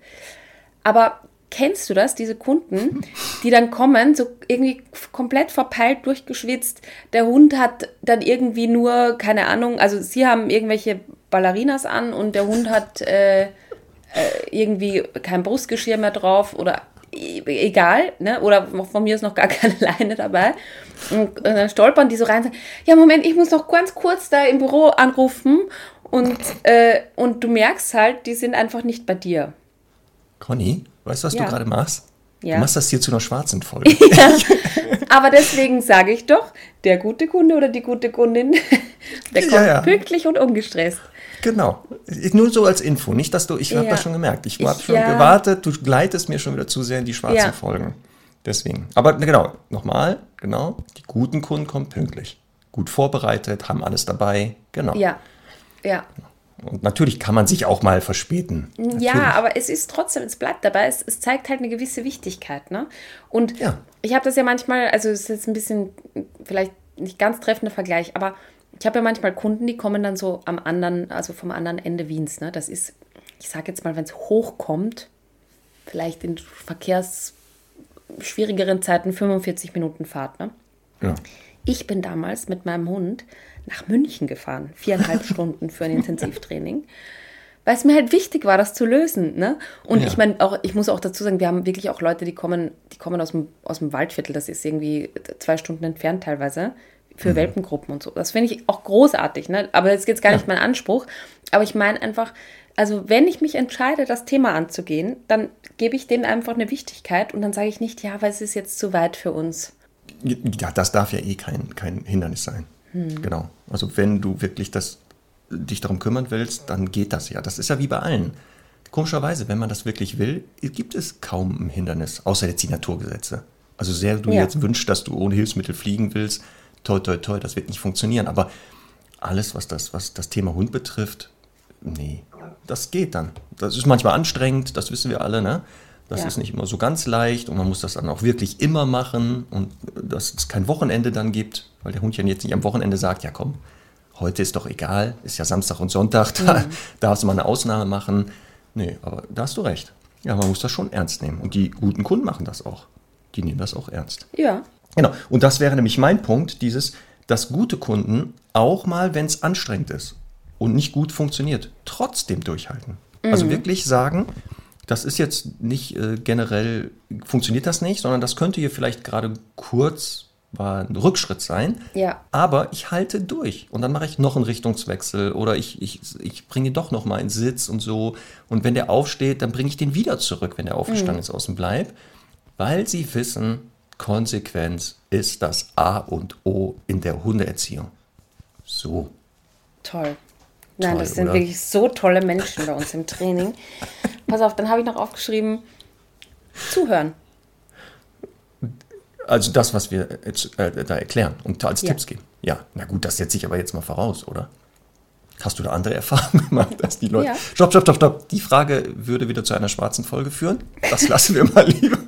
Aber kennst du das, diese Kunden, die dann kommen, so irgendwie komplett verpeilt, durchgeschwitzt. Der Hund hat dann irgendwie nur, keine Ahnung, also sie haben irgendwelche Ballerinas an und der Hund hat äh, äh, irgendwie kein Brustgeschirr mehr drauf oder e- egal, ne? oder von mir ist noch gar keine Leine dabei. Und, und dann stolpern die so rein und sagen, ja, Moment, ich muss noch ganz kurz da im Büro anrufen und, äh, und du merkst halt, die sind einfach nicht bei dir. Conny, weißt du, was Ja. du gerade machst? Ja. Du machst das hier zu einer schwarzen Folge. Aber deswegen sage ich doch, der gute Kunde oder die gute Kundin, der kommt Ja, ja. pünktlich und ungestresst. Genau. Nur so als Info. Nicht, dass du, ich habe Ja. das schon gemerkt. Ich Ich- habe schon ja. gewartet, du gleitest mir schon wieder zu sehr in die schwarzen Ja. Folgen. Deswegen. Aber genau, nochmal, genau. Die guten Kunden kommen pünktlich. Gut vorbereitet, haben alles dabei. Genau. Ja, ja. Und natürlich kann man sich auch mal verspäten. Ja, Natürlich. aber es ist trotzdem, es bleibt dabei, es, es zeigt halt eine gewisse Wichtigkeit. Ne? Und Ja. ich habe das ja manchmal, also es ist jetzt ein bisschen, vielleicht nicht ganz treffender Vergleich, aber ich habe ja manchmal Kunden, die kommen dann so am anderen, also vom anderen Ende Wiens. Ne? Das ist, ich sage jetzt mal, wenn es hochkommt, vielleicht in verkehrsschwierigeren Zeiten 45 Minuten Fahrt. Ne? Ja. Ich bin damals mit meinem Hund nach München gefahren, viereinhalb Stunden für ein Intensivtraining, weil es mir halt wichtig war, das zu lösen. Ne? Und Ja. ich meine, auch, ich muss auch dazu sagen, wir haben wirklich auch Leute, die kommen, die kommen aus dem, aus dem Waldviertel, das ist irgendwie zwei Stunden entfernt teilweise, für Welpengruppen und so. Das finde ich auch großartig, ne? aber das ist jetzt gar nicht mein Anspruch. Aber ich meine einfach, also wenn ich mich entscheide, das Thema anzugehen, dann gebe ich dem einfach eine Wichtigkeit und dann sage ich nicht, ja, weil es ist jetzt zu weit für uns. Ja, das darf ja eh kein, kein Hindernis sein. Hm. Genau. Also wenn du wirklich das, dich darum kümmern willst, dann geht das ja. Das ist ja wie bei allen. Komischerweise, wenn man das wirklich will, gibt es kaum ein Hindernis, außer jetzt die Naturgesetze. Also sehr du Ja. jetzt wünschst, dass du ohne Hilfsmittel fliegen willst, toi, toi, toi, das wird nicht funktionieren. Aber alles, was das, was das Thema Hund betrifft, nee, das geht dann. Das ist manchmal anstrengend, das wissen wir alle, ne? Das Ja. ist nicht immer so ganz leicht und man muss das dann auch wirklich immer machen und dass es kein Wochenende dann gibt, weil der Hund ja jetzt nicht am Wochenende sagt, ja komm, heute ist doch egal, ist ja Samstag und Sonntag, da darfst du mal eine Ausnahme machen. Nee, aber da hast du recht. Ja, man muss das schon ernst nehmen und die guten Kunden machen das auch. Die nehmen das auch ernst. Ja, Genau. Und das wäre nämlich mein Punkt, dieses, dass gute Kunden auch mal, wenn es anstrengend ist und nicht gut funktioniert, trotzdem durchhalten. Also wirklich sagen, das ist jetzt nicht äh, generell, funktioniert das nicht, sondern das könnte hier vielleicht gerade kurz war ein Rückschritt sein. Ja. Aber ich halte durch und dann mache ich noch einen Richtungswechsel oder ich, ich, ich bringe doch noch mal in Sitz und so. Und wenn der aufsteht, dann bringe ich den wieder zurück, wenn der aufgestanden ist aus dem Bleib, weil sie wissen, Konsequenz ist das A und O in der Hundeerziehung. So. Toll. Nein, Toll, das sind oder? wirklich so tolle Menschen bei uns im Training. Pass auf, dann habe ich noch aufgeschrieben, zuhören. Also das, was wir jetzt, äh, da erklären und als Ja. Tipps geben. Ja, na gut, das setze ich aber jetzt mal voraus, oder? Hast du da andere Erfahrungen gemacht, dass die Leute. Ja. Stopp, stopp, stopp, stopp. Die Frage würde wieder zu einer schwarzen Folge führen. Das lassen wir mal lieber.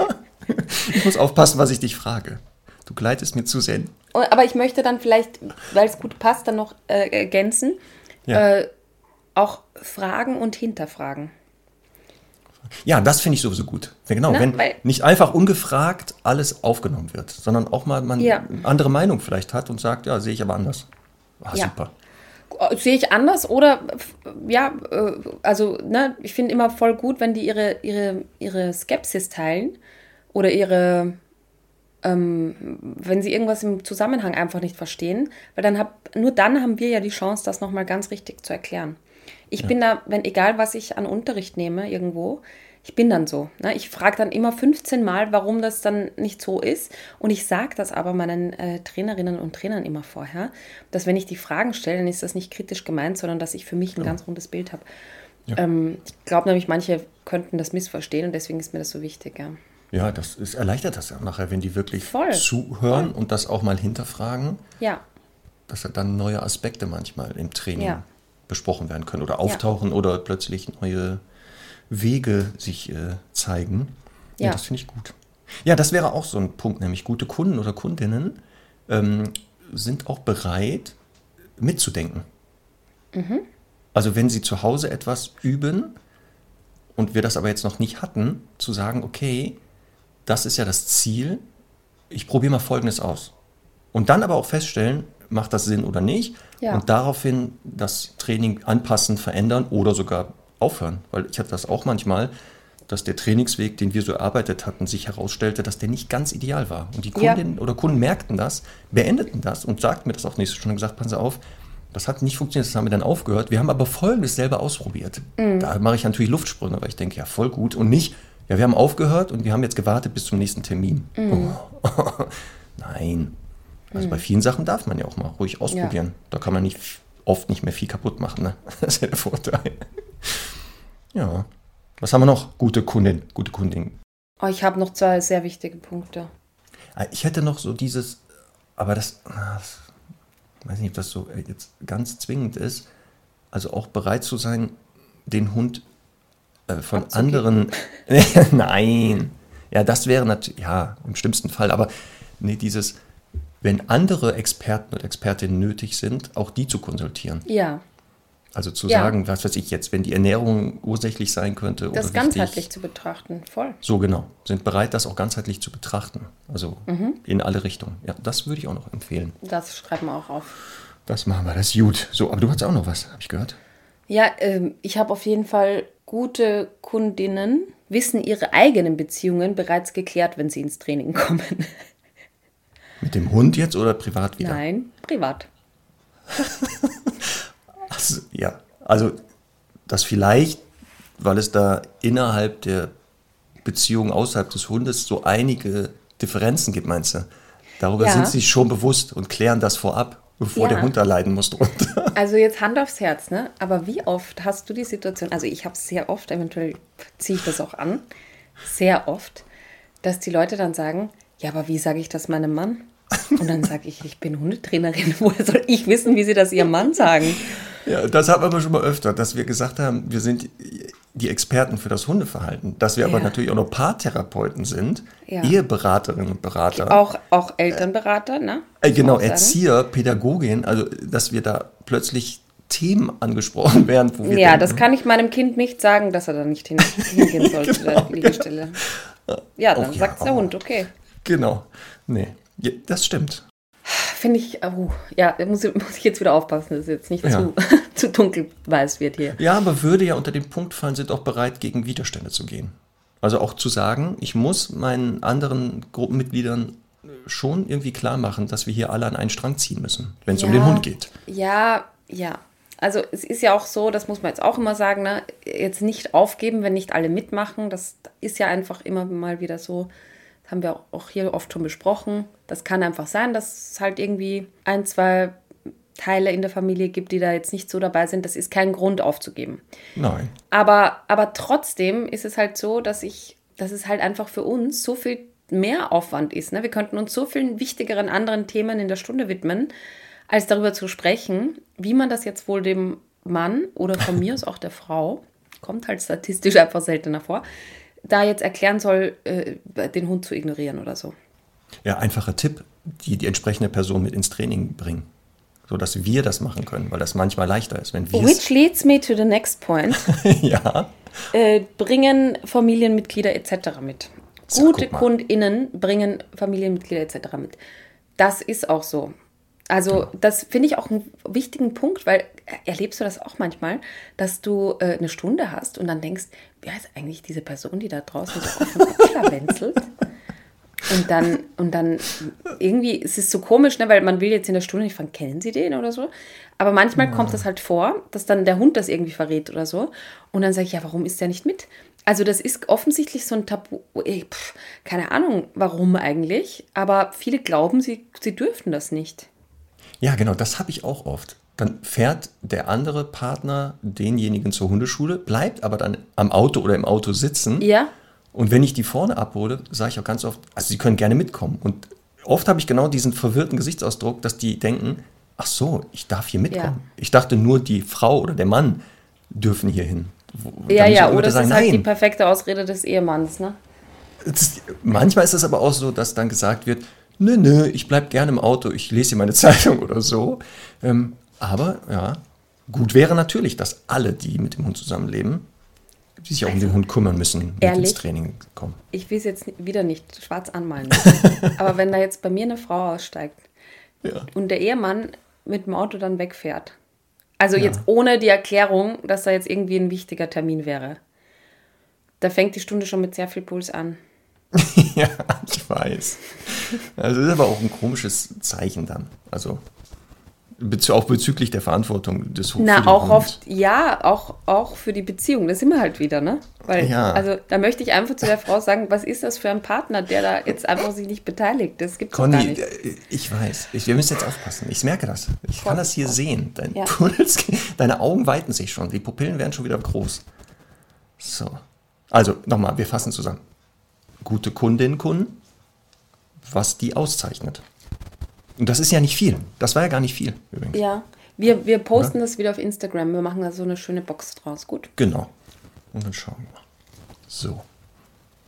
Ich muss aufpassen, was ich dich frage. Du gleitest mir zu sehr. Und- Aber ich möchte dann vielleicht, weil es gut passt, dann noch äh, ergänzen, Ja. äh, auch fragen und hinterfragen. Ja, das finde ich sowieso gut. Genau, Na, wenn weil- nicht einfach ungefragt alles aufgenommen wird, sondern auch mal man Ja. eine andere Meinung vielleicht hat und sagt, ja, sehe ich aber anders. Ah, Ja. super. Äh, Sehe ich anders oder ja, äh, also ne, ich finde immer voll gut, wenn die ihre, ihre, ihre Skepsis teilen oder ihre, ähm, wenn sie irgendwas im Zusammenhang einfach nicht verstehen, weil dann hab, nur dann haben wir ja die Chance, das nochmal ganz richtig zu erklären. Ich bin da, wenn egal was ich an Unterricht nehme irgendwo, ich bin dann so. Ne? Ich frage dann immer 15 Mal, warum das dann nicht so ist. Und ich sage das aber meinen äh, Trainerinnen und Trainern immer vorher, dass wenn ich die Fragen stelle, dann ist das nicht kritisch gemeint, sondern dass ich für mich ein ganz rundes Bild habe. Ähm, ich glaube nämlich, manche könnten das missverstehen und deswegen ist mir das so wichtig. Ja. Ja, das ist, erleichtert das ja nachher, wenn die wirklich Voll. zuhören und das auch mal hinterfragen, ja. dass dann neue Aspekte manchmal im Training Ja. Besprochen werden können oder auftauchen oder plötzlich neue Wege sich äh, zeigen. Ja, Ja. das finde ich gut. Ja, das wäre auch so ein Punkt, nämlich gute Kunden oder Kundinnen ähm, sind auch bereit mitzudenken. Mhm. Also wenn sie zu Hause etwas üben, und wir das aber jetzt noch nicht hatten, zu sagen, okay, das ist ja das Ziel, ich probiere mal Folgendes aus. Und dann aber auch feststellen, macht das Sinn oder nicht. Ja. Und daraufhin das Training anpassen, verändern oder sogar aufhören. Weil ich hatte das auch manchmal, dass der Trainingsweg, den wir so erarbeitet hatten, sich herausstellte, dass der nicht ganz ideal war. Und die Ja. Kundinnen oder Kunden merkten das, beendeten das und sagten mir das auch nächste Stunde gesagt, passen Sie auf, das hat nicht funktioniert, das haben wir dann aufgehört. Wir haben aber Folgendes selber ausprobiert. Da mache ich natürlich Luftsprünge, weil ich denke, ja, voll gut. Und nicht, ja, wir haben aufgehört und wir haben jetzt gewartet bis zum nächsten Termin. Oh. Nein. Also bei vielen Sachen darf man ja auch mal ruhig ausprobieren. Da kann man nicht oft nicht mehr viel kaputt machen. Ne? Das ist ja der Vorteil. Ja. Was haben wir noch? Gute Kundin, gute Kundin. Oh, ich habe noch zwei sehr wichtige Punkte. Ah, Ich hätte noch so dieses, aber das, das weiß nicht, ob das so äh, jetzt ganz zwingend ist. Also auch bereit zu sein, den Hund äh, von Abzugeben. anderen. Nein. Ja, das wäre natürlich, ja, im schlimmsten Fall. Aber nee, dieses, wenn andere Experten und Expertinnen nötig sind, auch die zu konsultieren. Ja, Also zu Ja. sagen, was weiß ich jetzt, wenn die Ernährung ursächlich sein könnte das oder ganzheitlich wichtig, zu betrachten, voll. so genau, sind bereit, das auch ganzheitlich zu betrachten. Also Mhm. in alle Richtungen. Ja, das würde ich auch noch empfehlen. Das schreiben wir auch auf. Das machen wir, das ist gut. So, aber du hast auch noch was, habe ich gehört. Ja, ähm, ich habe auf jeden Fall gute Kundinnen, wissen ihre eigenen Beziehungen bereits geklärt, wenn sie ins Training kommen. Mit dem Hund jetzt oder privat wieder? Nein, privat. Also, ja, also das vielleicht, weil es da innerhalb der Beziehung außerhalb des Hundes so einige Differenzen gibt, meinst du? Darüber Ja. sind sie schon bewusst und klären das vorab, bevor Ja. der Hund da leiden muss drunter. Also jetzt Hand aufs Herz, ne? Aber wie oft hast du die Situation, also ich habe es sehr oft, eventuell ziehe ich das auch an, sehr oft, dass die Leute dann sagen, ja, aber wie sage ich das meinem Mann? Und dann sage ich, ich bin Hundetrainerin, woher soll ich wissen, wie sie das ihrem Mann sagen? Ja, das hatten wir aber schon mal öfter, dass wir gesagt haben, wir sind die Experten für das Hundeverhalten, dass wir aber Ja. natürlich auch noch Paartherapeuten sind, Ja. Eheberaterinnen und Berater. Auch, auch Elternberater, ne? Äh, Muss genau. Erzieher, Pädagogin, also dass wir da plötzlich Themen angesprochen werden, wo wir Ja, denken, das kann ich meinem Kind nicht sagen, dass er da nicht hin, hingehen sollte, Genau, der Liegestelle. Ja, dann Auch ja, sagt der aber- Hund, okay. Genau. Nee, ja, das stimmt. Finde ich, oh, ja, da muss, ich- muss ich jetzt wieder aufpassen, dass es jetzt nicht Ja. zu, zu dunkelweiß wird hier. Ja, aber würde ja unter den Punkt fallen, sind auch bereit, gegen Widerstände zu gehen. Also auch zu sagen, ich muss meinen anderen Gruppenmitgliedern schon irgendwie klar machen, dass wir hier alle an einen Strang ziehen müssen, wenn es um Ja. den Hund geht. Ja, ja. Also es ist ja auch so, das muss man jetzt auch immer sagen, ne? jetzt nicht aufgeben, wenn nicht alle mitmachen. Das ist ja einfach immer mal wieder so. Das haben wir auch hier oft schon besprochen. Das kann einfach sein, dass es halt irgendwie ein, zwei Teile in der Familie gibt, die da jetzt nicht so dabei sind. Das ist kein Grund aufzugeben. Nein. Aber, aber trotzdem ist es halt so, dass ich, dass es halt einfach für uns so viel mehr Aufwand ist. Ne? Wir könnten uns so vielen wichtigeren anderen Themen in der Stunde widmen, als darüber zu sprechen, wie man das jetzt wohl dem Mann oder von mir aus auch der Frau, kommt halt statistisch einfach seltener vor, da jetzt erklären soll, äh, den Hund zu ignorieren oder so. Ja, einfacher Tipp, die die entsprechende Person mit ins Training bringen. So dass wir das machen können, weil das manchmal leichter ist, wenn wir Which leads me to the next point. Ja. äh, bringen Familienmitglieder etc. mit. So, Gute. KundInnen bringen Familienmitglieder etc. mit. Das ist auch so. Also, das finde ich auch einen wichtigen Punkt, weil äh, erlebst du das auch manchmal, dass du äh, eine Stunde hast und dann denkst, wer ist eigentlich diese Person, die da draußen so auf und abschlawenzelt? Und dann, und dann irgendwie, es ist so komisch, ne, weil man will jetzt in der Stunde nicht fragen, kennen Sie den oder so? Aber manchmal kommt das halt vor, dass dann der Hund das irgendwie verrät oder so. Und dann sage ich, ja, warum ist der nicht mit? Also das ist offensichtlich so ein Tabu. Ey, pff, keine Ahnung, warum eigentlich. Aber viele glauben, sie, sie dürften das nicht. Ja, genau, das habe ich auch oft. Dann fährt der andere Partner denjenigen zur Hundeschule, bleibt aber dann am Auto oder im Auto sitzen. Ja, Und wenn ich die vorne abhole, sage ich auch ganz oft, also sie können gerne mitkommen. Und oft habe ich genau diesen verwirrten Gesichtsausdruck, dass die denken, ach so, ich darf hier mitkommen. Ja. Ich dachte nur, die Frau oder der Mann dürfen hier hin. Wo- ja, ja. Oder es sagen, ist halt die nein. perfekte Ausrede des Ehemanns, ne? Ist- manchmal ist es aber auch so, dass dann gesagt wird, nö, nö, ich bleib gerne im Auto, ich lese hier meine Zeitung oder so. Ähm, aber ja, gut wäre natürlich, dass alle, die mit dem Hund zusammenleben, die sich auch um den Hund kümmern müssen, Ehrlich? ins Training kommen. Ich will es jetzt wieder nicht schwarz anmalen. Aber wenn da jetzt bei mir eine Frau aussteigt Ja. und der Ehemann mit dem Auto dann wegfährt, also jetzt ohne die Erklärung, dass da jetzt irgendwie ein wichtiger Termin wäre, da fängt die Stunde schon mit sehr viel Puls an. ja, ich weiß. Also das ist aber auch ein komisches Zeichen dann. Also bezü auch bezüglich der Verantwortung des für Na, auch Hund. oft, ja, auch, auch für die Beziehung. Da sind wir halt wieder, ne? Weil, Ja. also da möchte ich einfach zu der Frau sagen, was ist das für ein Partner, der da jetzt einfach sich nicht beteiligt? Das gibt's doch gar Conny, nicht. äh, ich weiß. Ich, wir müssen jetzt aufpassen. Ich merke das. Ich kann das hier sehen. Dein Ja. Puls, deine Augen weiten sich schon. Die Pupillen werden schon wieder groß. So. Also, nochmal, wir fassen zusammen. Gute Kundinnen, Kunden, was die auszeichnet. Und das ist ja nicht viel. Das war ja gar nicht viel, übrigens. Ja, wir, wir posten das wieder auf Instagram. Wir machen da so eine schöne Box draus. Gut. Genau. Und dann schauen wir mal. So.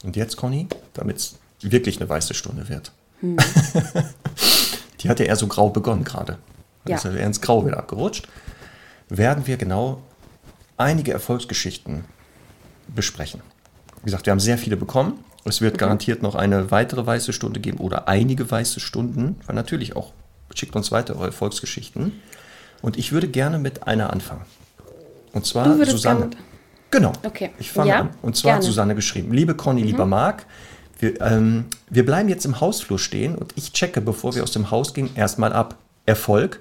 Und jetzt, Conny, damit es wirklich eine weiße Stunde wird. Hm. Die hat ja eher so grau begonnen gerade. Ja. Ist ja eher ins Grau wieder abgerutscht. Werden wir genau einige Erfolgsgeschichten besprechen. Wie gesagt, wir haben sehr viele bekommen. Es Mhm. wird garantiert noch eine weitere weiße Stunde geben oder einige weiße Stunden, weil natürlich auch schickt uns weiter eure Erfolgsgeschichten. Und ich würde gerne mit einer anfangen. Und zwar Susanne. Genau. Okay. Ich fange Ja, an. Und zwar hat gerne. Mhm. Susanne geschrieben. Liebe Conny, lieber Marc, wir, ähm, wir bleiben jetzt im Hausflur stehen und ich checke, bevor wir aus dem Haus gehen, erstmal ab. Erfolg.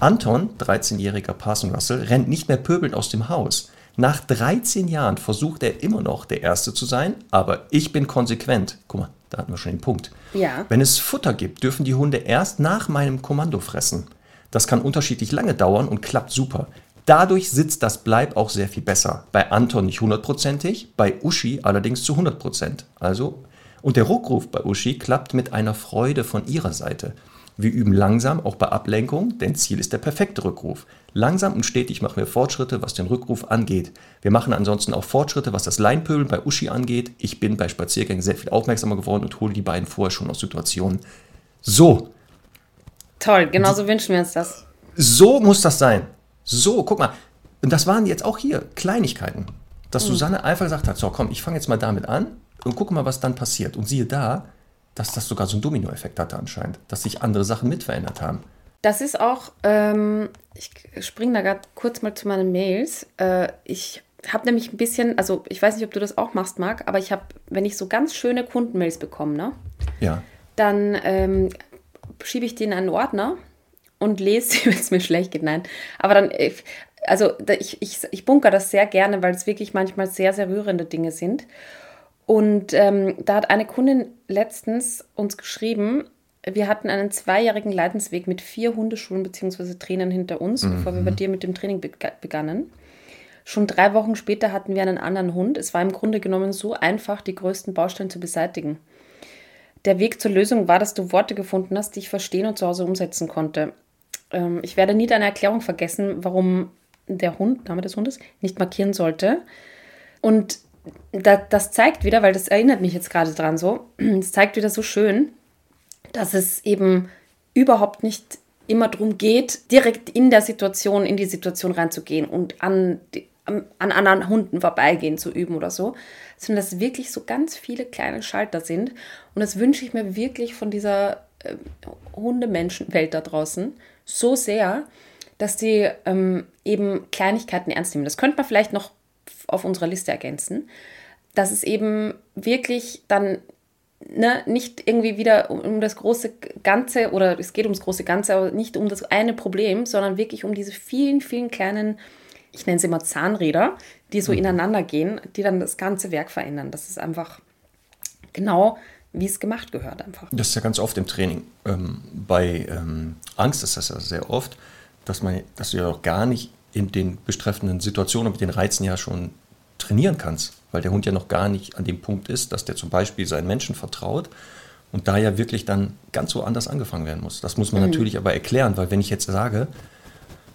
Anton, 13-jähriger Parson Russell, rennt nicht mehr pöbelnd aus dem Haus. Nach 13 Jahren versucht er immer noch der Erste zu sein, aber ich bin konsequent. Guck mal, da hatten wir schon den Punkt. Ja. Wenn es Futter gibt, dürfen die Hunde erst nach meinem Kommando fressen. Das kann unterschiedlich lange dauern und klappt super. Dadurch sitzt das Bleib auch sehr viel besser. Bei Anton nicht hundertprozentig, bei Uschi allerdings zu 100 Prozent. Also, und der Ruckruf bei Uschi klappt mit einer Freude von ihrer Seite. Wir üben langsam, auch bei Ablenkung, denn Ziel ist der perfekte Rückruf. Langsam und stetig machen wir Fortschritte, was den Rückruf angeht. Wir machen ansonsten auch Fortschritte, was das Leinpöbeln bei Uschi angeht. Ich bin bei Spaziergängen sehr viel aufmerksamer geworden und hole die beiden vorher schon aus Situationen. So, Toll, genauso wünschen wir uns das. so muss das sein. So, guck mal. Und das waren jetzt auch hier Kleinigkeiten. Dass Susanne einfach gesagt hat, so komm, ich fange jetzt mal damit an und gucke mal, was dann passiert. Und siehe da, dass das sogar so einen Dominoeffekt hatte anscheinend. Dass sich andere Sachen mit verändert haben. Das ist auch, ähm, ich springe da gerade kurz mal zu meinen Mails. Äh, ich habe nämlich ein bisschen, also ich weiß nicht, ob du das auch machst, Marc, aber ich habe, wenn ich so ganz schöne Kundenmails bekomme, ne, Ja. dann ähm, schiebe ich die in einen Ordner und lese sie, wenn es mir schlecht geht. Nein, aber dann, äh, also ich, ich, ich bunker das sehr gerne, weil es wirklich manchmal sehr, sehr rührende Dinge sind. Und ähm, da hat eine Kundin letztens uns geschrieben, wir hatten einen zweijährigen Leidensweg mit vier Hundeschulen bzw. Trainern hinter uns, bevor wir bei dir mit dem Training bega- begannen. Schon drei Wochen später hatten wir einen anderen Hund. Es war im Grunde genommen so einfach, die größten Baustellen zu beseitigen. Der Weg zur Lösung war, dass du Worte gefunden hast, die ich verstehen und zu Hause umsetzen konnte. Ähm, ich werde nie deine Erklärung vergessen, warum der Hund, Name des Hundes, nicht markieren sollte. Und da, das zeigt wieder, weil das erinnert mich jetzt gerade dran so, es zeigt wieder so schön, dass es eben überhaupt nicht immer darum geht, direkt in der Situation, in die Situation reinzugehen und an, an anderen Hunden vorbeigehen zu üben oder so, sondern dass wirklich so ganz viele kleine Schalter sind. Und das wünsche ich mir wirklich von dieser äh, Hundemenschenwelt da draußen so sehr, dass die ähm, eben Kleinigkeiten ernst nehmen. Das könnte man vielleicht noch auf unserer Liste ergänzen, dass es eben wirklich dann ne, nicht irgendwie wieder um, um das große Ganze oder es geht ums große Ganze, aber nicht um das eine Problem, sondern wirklich um diese vielen, vielen kleinen, ich nenne sie immer Zahnräder, die so ineinander gehen, die dann das ganze Werk verändern. Das ist einfach genau, wie es gemacht gehört einfach. Das ist ja ganz oft im Training. Ähm, bei ähm, Angst ist das ja sehr oft, dass, man, dass du ja auch gar nicht in den betreffenden Situationen mit den Reizen ja schon trainieren kannst, weil der Hund ja noch gar nicht an dem Punkt ist, dass der zum Beispiel seinen Menschen vertraut und da ja wirklich dann ganz so anders angefangen werden muss. Das muss man natürlich aber erklären, weil wenn ich jetzt sage,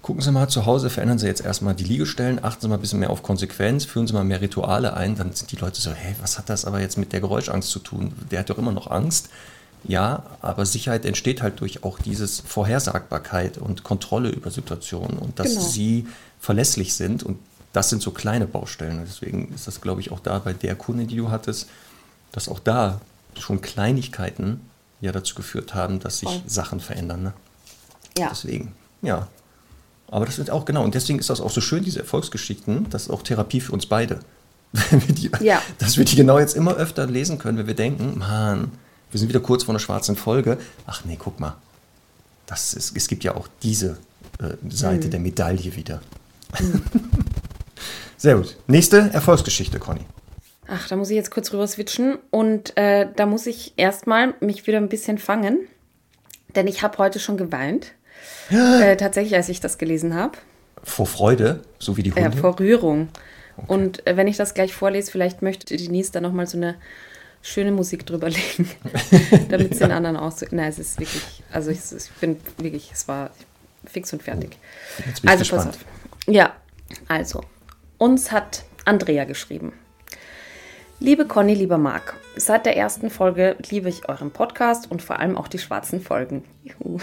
gucken Sie mal zu Hause, verändern Sie jetzt erstmal die Liegestellen, achten Sie mal ein bisschen mehr auf Konsequenz, führen Sie mal mehr Rituale ein, dann sind die Leute so, hey, was hat das aber jetzt mit der Geräuschangst zu tun? Der hat doch immer noch Angst. Ja, aber Sicherheit entsteht halt durch auch dieses Vorhersagbarkeit und Kontrolle über Situationen und dass Genau. sie verlässlich sind und das sind so kleine Baustellen. Deswegen ist das, glaube ich, auch da bei der Kunde, die du hattest, dass auch da schon Kleinigkeiten ja dazu geführt haben, dass sich Voll. Sachen verändern. Ne? Ja. Deswegen, ja. Aber das wird auch genau. Und deswegen ist das auch so schön, diese Erfolgsgeschichten. Das ist auch Therapie für uns beide. die, ja. Dass wir die genau jetzt immer öfter lesen können, wenn wir denken, Mann, wir sind wieder kurz vor einer schwarzen Folge. Ach nee, guck mal. Das ist, es gibt ja auch diese äh, Seite mhm. der Medaille wieder. Mhm. Sehr gut. Nächste Erfolgsgeschichte, Conny. Ach, da muss ich jetzt kurz rüber switchen. Und äh, da muss ich erstmal mich wieder ein bisschen fangen. Denn ich habe heute schon geweint. Äh, tatsächlich, als ich das gelesen habe. Vor Freude, so wie die Hunde? Ja, vor Rührung. Okay. Und äh, wenn ich das gleich vorlese, vielleicht möchte Denise da nochmal so eine schöne Musik drüber legen, damit es ja. den anderen auch so. Nein, es ist wirklich, also ich, ich bin wirklich, es war fix und fertig. also gespannt. pass auf. Ja, also, uns hat Andrea geschrieben. Liebe Conny, lieber Marc, seit der ersten Folge liebe ich euren Podcast und vor allem auch die schwarzen Folgen. Juhu.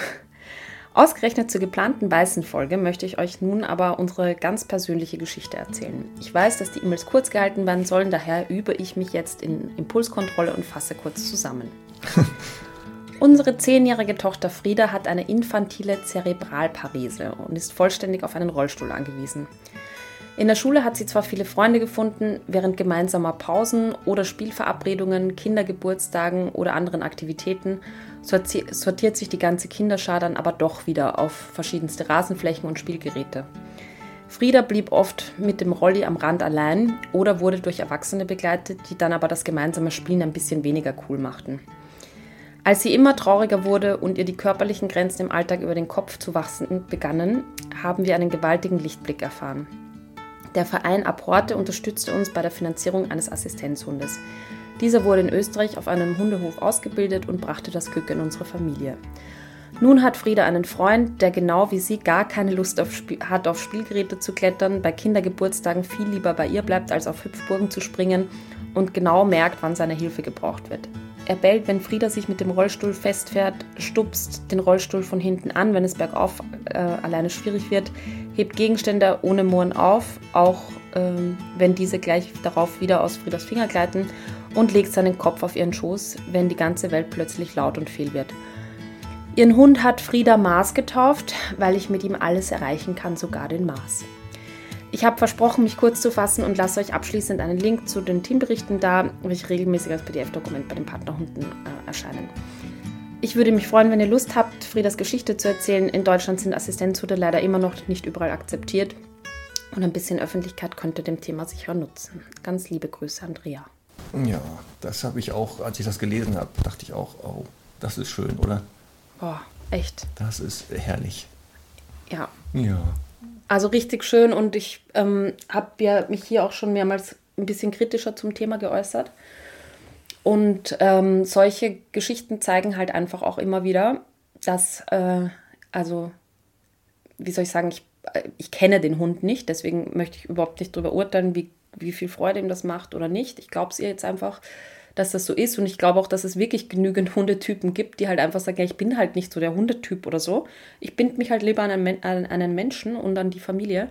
Ausgerechnet zur geplanten weißen Folge möchte ich euch nun aber unsere ganz persönliche Geschichte erzählen. Ich weiß, dass die E-Mails kurz gehalten werden sollen, daher übe ich mich jetzt in Impulskontrolle und fasse kurz zusammen. unsere zehnjährige Tochter Frieda hat eine infantile Zerebralparese und ist vollständig auf einen Rollstuhl angewiesen. In der Schule hat sie zwar viele Freunde gefunden, während gemeinsamer Pausen oder Spielverabredungen, Kindergeburtstagen oder anderen Aktivitäten sortiert sich die ganze Kinderschar dann aber doch wieder auf verschiedenste Rasenflächen und Spielgeräte. Frieda blieb oft mit dem Rolli am Rand allein oder wurde durch Erwachsene begleitet, die dann aber das gemeinsame Spielen ein bisschen weniger cool machten. Als sie immer trauriger wurde und ihr die körperlichen Grenzen im Alltag über den Kopf zu wachsen begannen, haben wir einen gewaltigen Lichtblick erfahren. Der Verein Aporte unterstützte uns bei der Finanzierung eines Assistenzhundes. Dieser wurde in Österreich auf einem Hundehof ausgebildet und brachte das Glück in unsere Familie. Nun hat Frieda einen Freund, der genau wie sie gar keine Lust auf hat, auf Spielgeräte zu klettern, bei Kindergeburtstagen viel lieber bei ihr bleibt, als auf Hüpfburgen zu springen und genau merkt, wann seine Hilfe gebraucht wird. Er bellt, wenn Frieda sich mit dem Rollstuhl festfährt, stupst den Rollstuhl von hinten an, wenn es bergauf äh, alleine schwierig wird, hebt Gegenstände ohne Murren auf, auch ähm, wenn diese gleich darauf wieder aus Friedas Finger gleiten und legt seinen Kopf auf ihren Schoß, wenn die ganze Welt plötzlich laut und fehl wird. Ihren Hund hat Frieda Mars getauft, weil ich mit ihm alles erreichen kann, sogar den Mars. Ich habe versprochen, mich kurz zu fassen und lasse euch abschließend einen Link zu den Teamberichten da, welche regelmäßig als PDF-Dokument bei den Partnerhunden äh, erscheinen. Ich würde mich freuen, wenn ihr Lust habt, Friedas Geschichte zu erzählen. In Deutschland sind Assistenzhunde leider immer noch nicht überall akzeptiert. Und ein bisschen Öffentlichkeit könnte dem Thema sicher nutzen. Ganz liebe Grüße, Andrea. Ja, das habe ich auch, als ich das gelesen habe, dachte ich auch, oh, das ist schön, oder? Boah, echt. Das ist herrlich. Ja. Ja. Also richtig schön und ich ähm, habe ja mich hier auch schon mehrmals ein bisschen kritischer zum Thema geäußert. Und ähm, solche Geschichten zeigen halt einfach auch immer wieder, dass, äh, also, wie soll ich sagen, ich, äh, ich kenne den Hund nicht, deswegen möchte ich überhaupt nicht darüber urteilen, wie wie viel Freude ihm das macht oder nicht. Ich glaube es ihr jetzt einfach, dass das so ist. Und ich glaube auch, dass es wirklich genügend Hundetypen gibt, die halt einfach sagen, ja, ich bin halt nicht so der Hundetyp oder so. Ich binde mich halt lieber an einen, an einen Menschen und an die Familie.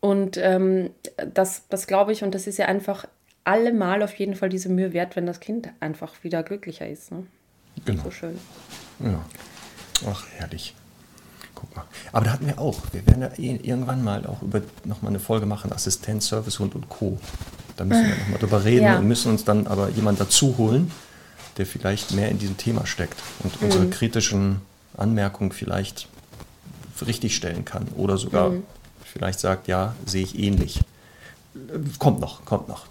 Und ähm, das, das glaube ich, und das ist ja einfach allemal auf jeden Fall diese Mühe wert, wenn das Kind einfach wieder glücklicher ist. Ne? Genau. So schön. Ja. Ach, herrlich. Guck mal. Aber da hatten wir auch. Wir werden ja eh irgendwann mal auch über nochmal eine Folge machen, Assistenz, Servicehund und Co. Da müssen wir nochmal drüber reden ja. und müssen uns dann aber jemanden dazu holen, der vielleicht mehr in diesem Thema steckt und mhm. unsere kritischen Anmerkungen vielleicht richtig stellen kann oder sogar mhm. vielleicht sagt, ja, sehe ich ähnlich. Kommt noch, kommt noch.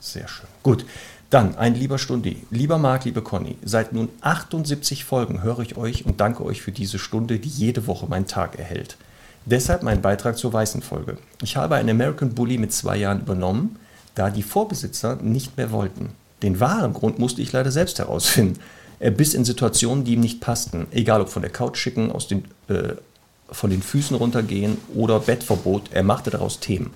Sehr schön. Gut. Dann ein lieber Stundi, lieber Marc, liebe Conny, seit nun 78 Folgen höre ich euch und danke euch für diese Stunde, die jede Woche meinen Tag erhält. Deshalb mein Beitrag zur weißen Folge. Ich habe einen American Bully mit zwei Jahren übernommen, da die Vorbesitzer nicht mehr wollten. Den wahren Grund musste ich leider selbst herausfinden. Er biss in Situationen, die ihm nicht passten, egal ob von der Couch schicken, aus den, äh, von den Füßen runtergehen oder Bettverbot, er machte daraus Themen.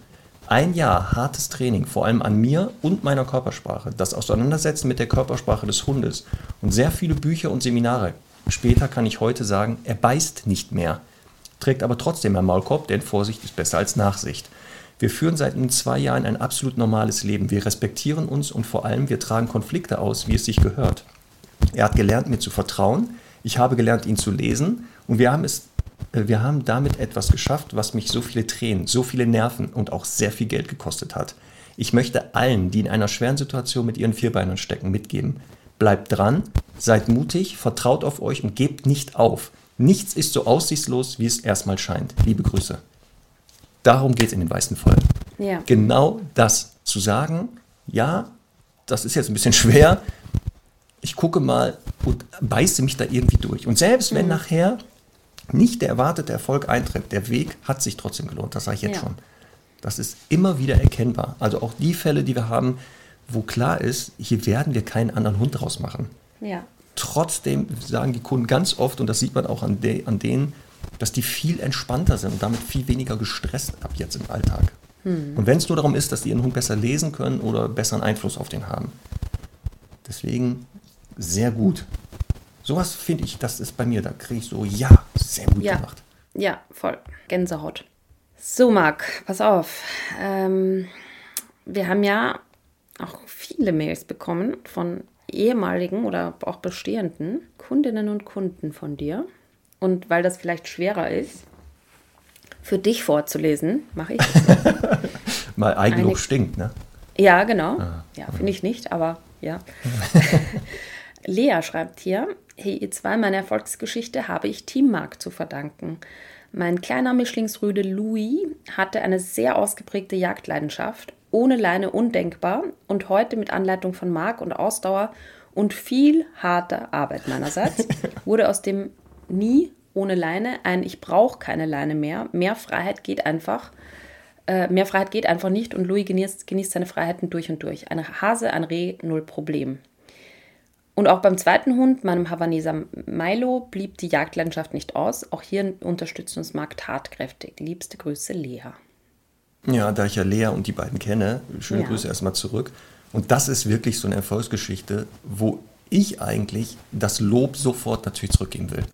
Ein Jahr hartes Training, vor allem an mir und meiner Körpersprache, das Auseinandersetzen mit der Körpersprache des Hundes und sehr viele Bücher und Seminare. Später kann ich heute sagen, er beißt nicht mehr, trägt aber trotzdem einen Maulkorb, denn Vorsicht ist besser als Nachsicht. Wir führen seit nun zwei Jahren ein absolut normales Leben. Wir respektieren uns und vor allem wir tragen Konflikte aus, wie es sich gehört. Er hat gelernt, mir zu vertrauen. Ich habe gelernt, ihn zu lesen. Und wir haben es wir haben damit etwas geschafft, was mich so viele Tränen, so viele Nerven und auch sehr viel Geld gekostet hat. Ich möchte allen, die in einer schweren Situation mit ihren Vierbeinern stecken, mitgeben. Bleibt dran, seid mutig, vertraut auf euch und gebt nicht auf. Nichts ist so aussichtslos, wie es erstmal scheint. Liebe Grüße. Darum geht es in den weißen Folgen. Ja. Genau das zu sagen, ja, das ist jetzt ein bisschen schwer. Ich gucke mal und beiße mich da irgendwie durch. Und selbst wenn mhm. nachher nicht der erwartete Erfolg eintritt, der Weg hat sich trotzdem gelohnt, das sage ich jetzt ja. schon. Das ist immer wieder erkennbar. Also auch die Fälle, die wir haben, wo klar ist, hier werden wir keinen anderen Hund draus machen. Ja. Trotzdem sagen die Kunden ganz oft, und das sieht man auch an, de, an denen, dass die viel entspannter sind und damit viel weniger gestresst ab jetzt im Alltag. Hm. Und wenn es nur darum ist, dass die ihren Hund besser lesen können oder besseren Einfluss auf den haben. Deswegen sehr gut. Sowas finde ich, das ist bei mir, da kriege ich so, ja, sehr gut ja. gemacht. Ja, voll. Gänsehaut. So, Marc, pass auf. Ähm, wir haben ja auch viele Mails bekommen von ehemaligen oder auch bestehenden Kundinnen und Kunden von dir. Und weil das vielleicht schwerer ist, für dich vorzulesen, mache ich das. Mal Eigenlob stinkt, ne? Ja, genau. Ah, ja, finde ich nicht, aber ja. Lea schreibt hier, hey ihr zwei, meine Erfolgsgeschichte habe ich Team Mark zu verdanken. Mein kleiner Mischlingsrüde Louis hatte eine sehr ausgeprägte Jagdleidenschaft, ohne Leine undenkbar und heute mit Anleitung von Mark und Ausdauer und viel harter Arbeit meinerseits wurde aus dem nie ohne Leine ein Ich brauche keine Leine mehr. Mehr Freiheit geht einfach. Äh, mehr Freiheit geht einfach nicht und Louis genießt, genießt seine Freiheiten durch und durch. Eine Hase, ein Reh, null Problem. Und auch beim zweiten Hund, meinem Havaneser Milo, blieb die Jagdlandschaft nicht aus. Auch hier unterstützt uns Marc tatkräftig. Liebste Grüße, Lea. Ja, da ich ja Lea und die beiden kenne, schöne ja. Grüße erstmal zurück. Und das ist wirklich so eine Erfolgsgeschichte, wo ich eigentlich das Lob sofort natürlich zurückgeben will.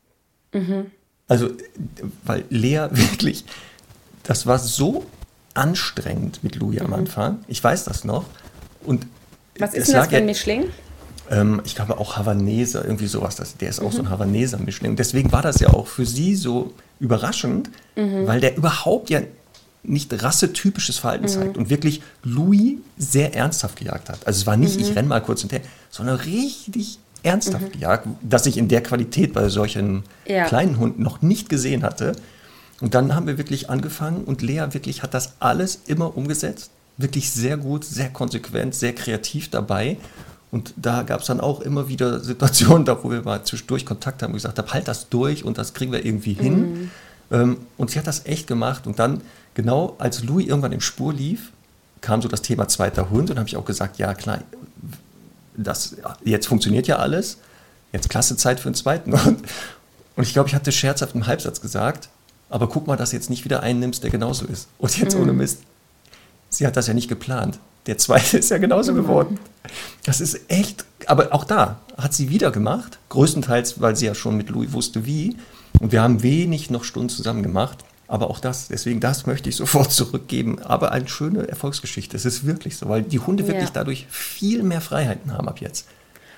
Mhm. Also, weil Lea wirklich, das war so anstrengend mit Louis mhm. am Anfang. Ich weiß das noch. Und Was ist denn das für ein Mischling? Ähm, ich glaube auch Havaneser, irgendwie sowas. Das, der ist auch mhm. so ein mhm. Havaneser-Mischling. Deswegen war das ja auch für sie so überraschend, mhm. weil der überhaupt ja nicht rassetypisches Verhalten mhm. zeigt und wirklich Louis sehr ernsthaft gejagt hat. Also es war nicht, ich mhm. renne mal kurz hinterher, sondern richtig ernsthaft mhm. gejagt, das ich in der Qualität bei solchen ja. kleinen Hunden noch nicht gesehen hatte. Und dann haben wir wirklich angefangen und Lea wirklich hat das alles immer umgesetzt. Wirklich sehr gut, sehr konsequent, sehr kreativ dabei. Und da gab es dann auch immer wieder Situationen, da wo wir mal zwischendurch Kontakt haben und gesagt haben, halt das durch und das kriegen wir irgendwie hin. Mhm. Ähm, und sie hat das echt gemacht. Und dann, genau als Louis irgendwann in Spur lief, kam so das Thema zweiter Hund und habe ich auch gesagt, ja klar, das, jetzt funktioniert ja alles, jetzt klasse Zeit für einen zweiten Hund. Und ich glaube, ich hatte scherzhaft im Halbsatz gesagt, aber guck mal, dass du jetzt nicht wieder einen nimmst, der genauso ist. Und jetzt mhm. ohne Mist, sie hat das ja nicht geplant. Der zweite ist ja genauso mhm. geworden. Das ist echt, aber auch da hat sie wieder gemacht, größtenteils, weil sie ja schon mit Louis wusste, wie. Und wir haben wenig noch Stunden zusammen gemacht. Aber auch das, deswegen das möchte ich sofort zurückgeben. Aber eine schöne Erfolgsgeschichte. Es ist wirklich so, weil die Hunde wirklich ja. dadurch viel mehr Freiheiten haben ab jetzt.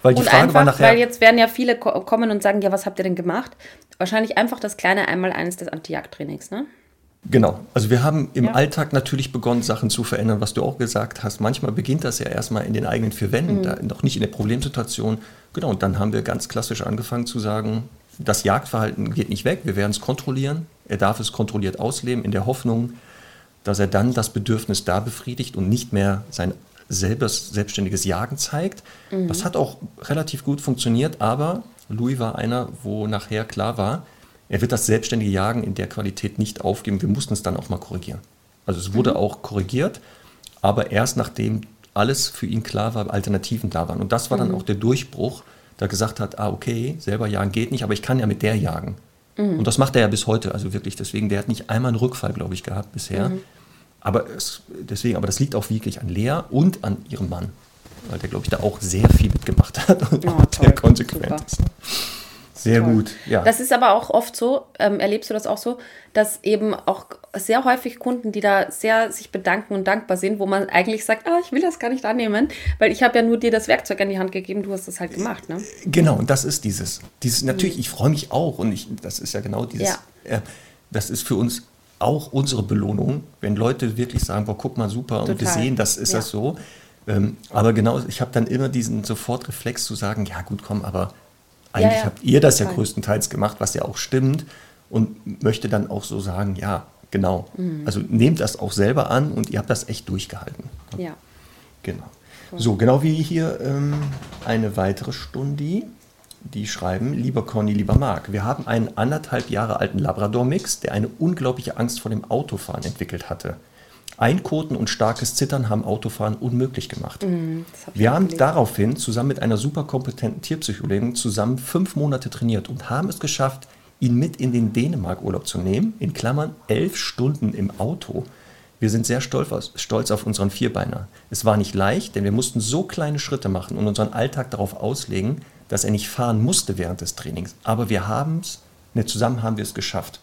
Weil die und Frage einfach, war nachher. Weil jetzt werden ja viele kommen und sagen, ja, was habt ihr denn gemacht? Wahrscheinlich einfach das kleine Einmal-Eins des Anti-Jagd-Trainings, ne? Genau. Also wir haben im ja. Alltag natürlich begonnen, Sachen zu verändern, was du auch gesagt hast. Manchmal beginnt das ja erstmal in den eigenen vier Wänden, mhm. da, noch nicht in der Problemsituation. Genau, und dann haben wir ganz klassisch angefangen zu sagen, das Jagdverhalten geht nicht weg, wir werden es kontrollieren. Er darf es kontrolliert ausleben, in der Hoffnung, dass er dann das Bedürfnis da befriedigt und nicht mehr sein selbes, selbstständiges Jagen zeigt. Mhm. Das hat auch relativ gut funktioniert, aber Louis war einer, wo nachher klar war, er wird das selbstständige Jagen in der Qualität nicht aufgeben. Wir mussten es dann auch mal korrigieren. Also es wurde mhm. auch korrigiert, aber erst nachdem alles für ihn klar war, Alternativen da waren. Und das war dann mhm. auch der Durchbruch, da gesagt hat, ah okay, selber jagen geht nicht, aber ich kann ja mit der jagen. Mhm. Und das macht er ja bis heute, also wirklich. Deswegen, der hat nicht einmal einen Rückfall, glaube ich, gehabt bisher. Mhm. Aber es, deswegen, aber das liegt auch wirklich an Lea und an ihrem Mann, weil der, glaube ich, da auch sehr viel mitgemacht hat und oh, auch sehr konsequent Super. ist. Sehr Toll. gut, ja. Das ist aber auch oft so, ähm, erlebst du das auch so, dass eben auch sehr häufig Kunden, die da sehr sich bedanken und dankbar sind, wo man eigentlich sagt, ah, ich will das gar nicht annehmen, weil ich habe ja nur dir das Werkzeug an die Hand gegeben, du hast das halt gemacht, ne? Genau, und das ist dieses, dieses natürlich, mhm. ich freue mich auch und ich, das ist ja genau dieses, ja. Äh, das ist für uns auch unsere Belohnung, wenn Leute wirklich sagen, boah, guck mal, super, Total. und wir sehen, das ist ja. das so. Ähm, aber genau, ich habe dann immer diesen Sofortreflex zu sagen, ja gut, komm, aber eigentlich ja, ja. habt ihr das ja größtenteils gemacht, was ja auch stimmt und möchte dann auch so sagen, ja, genau. Mhm. Also nehmt das auch selber an und ihr habt das echt durchgehalten. Ja. Genau. So, genau wie hier ähm, eine weitere Stunde, die schreiben, lieber Conny, lieber Marc, wir haben einen anderthalb Jahre alten Labrador-Mix, der eine unglaubliche Angst vor dem Autofahren entwickelt hatte. Einkoten und starkes Zittern haben Autofahren unmöglich gemacht. Mhm, wir haben gelesen. daraufhin zusammen mit einer super kompetenten Tierpsychologin zusammen fünf Monate trainiert und haben es geschafft, ihn mit in den Dänemark-Urlaub zu nehmen, in Klammern elf Stunden im Auto. Wir sind sehr stolz, stolz auf unseren Vierbeiner. Es war nicht leicht, denn wir mussten so kleine Schritte machen und unseren Alltag darauf auslegen, dass er nicht fahren musste während des Trainings. Aber wir haben es, ne, zusammen haben wir es geschafft.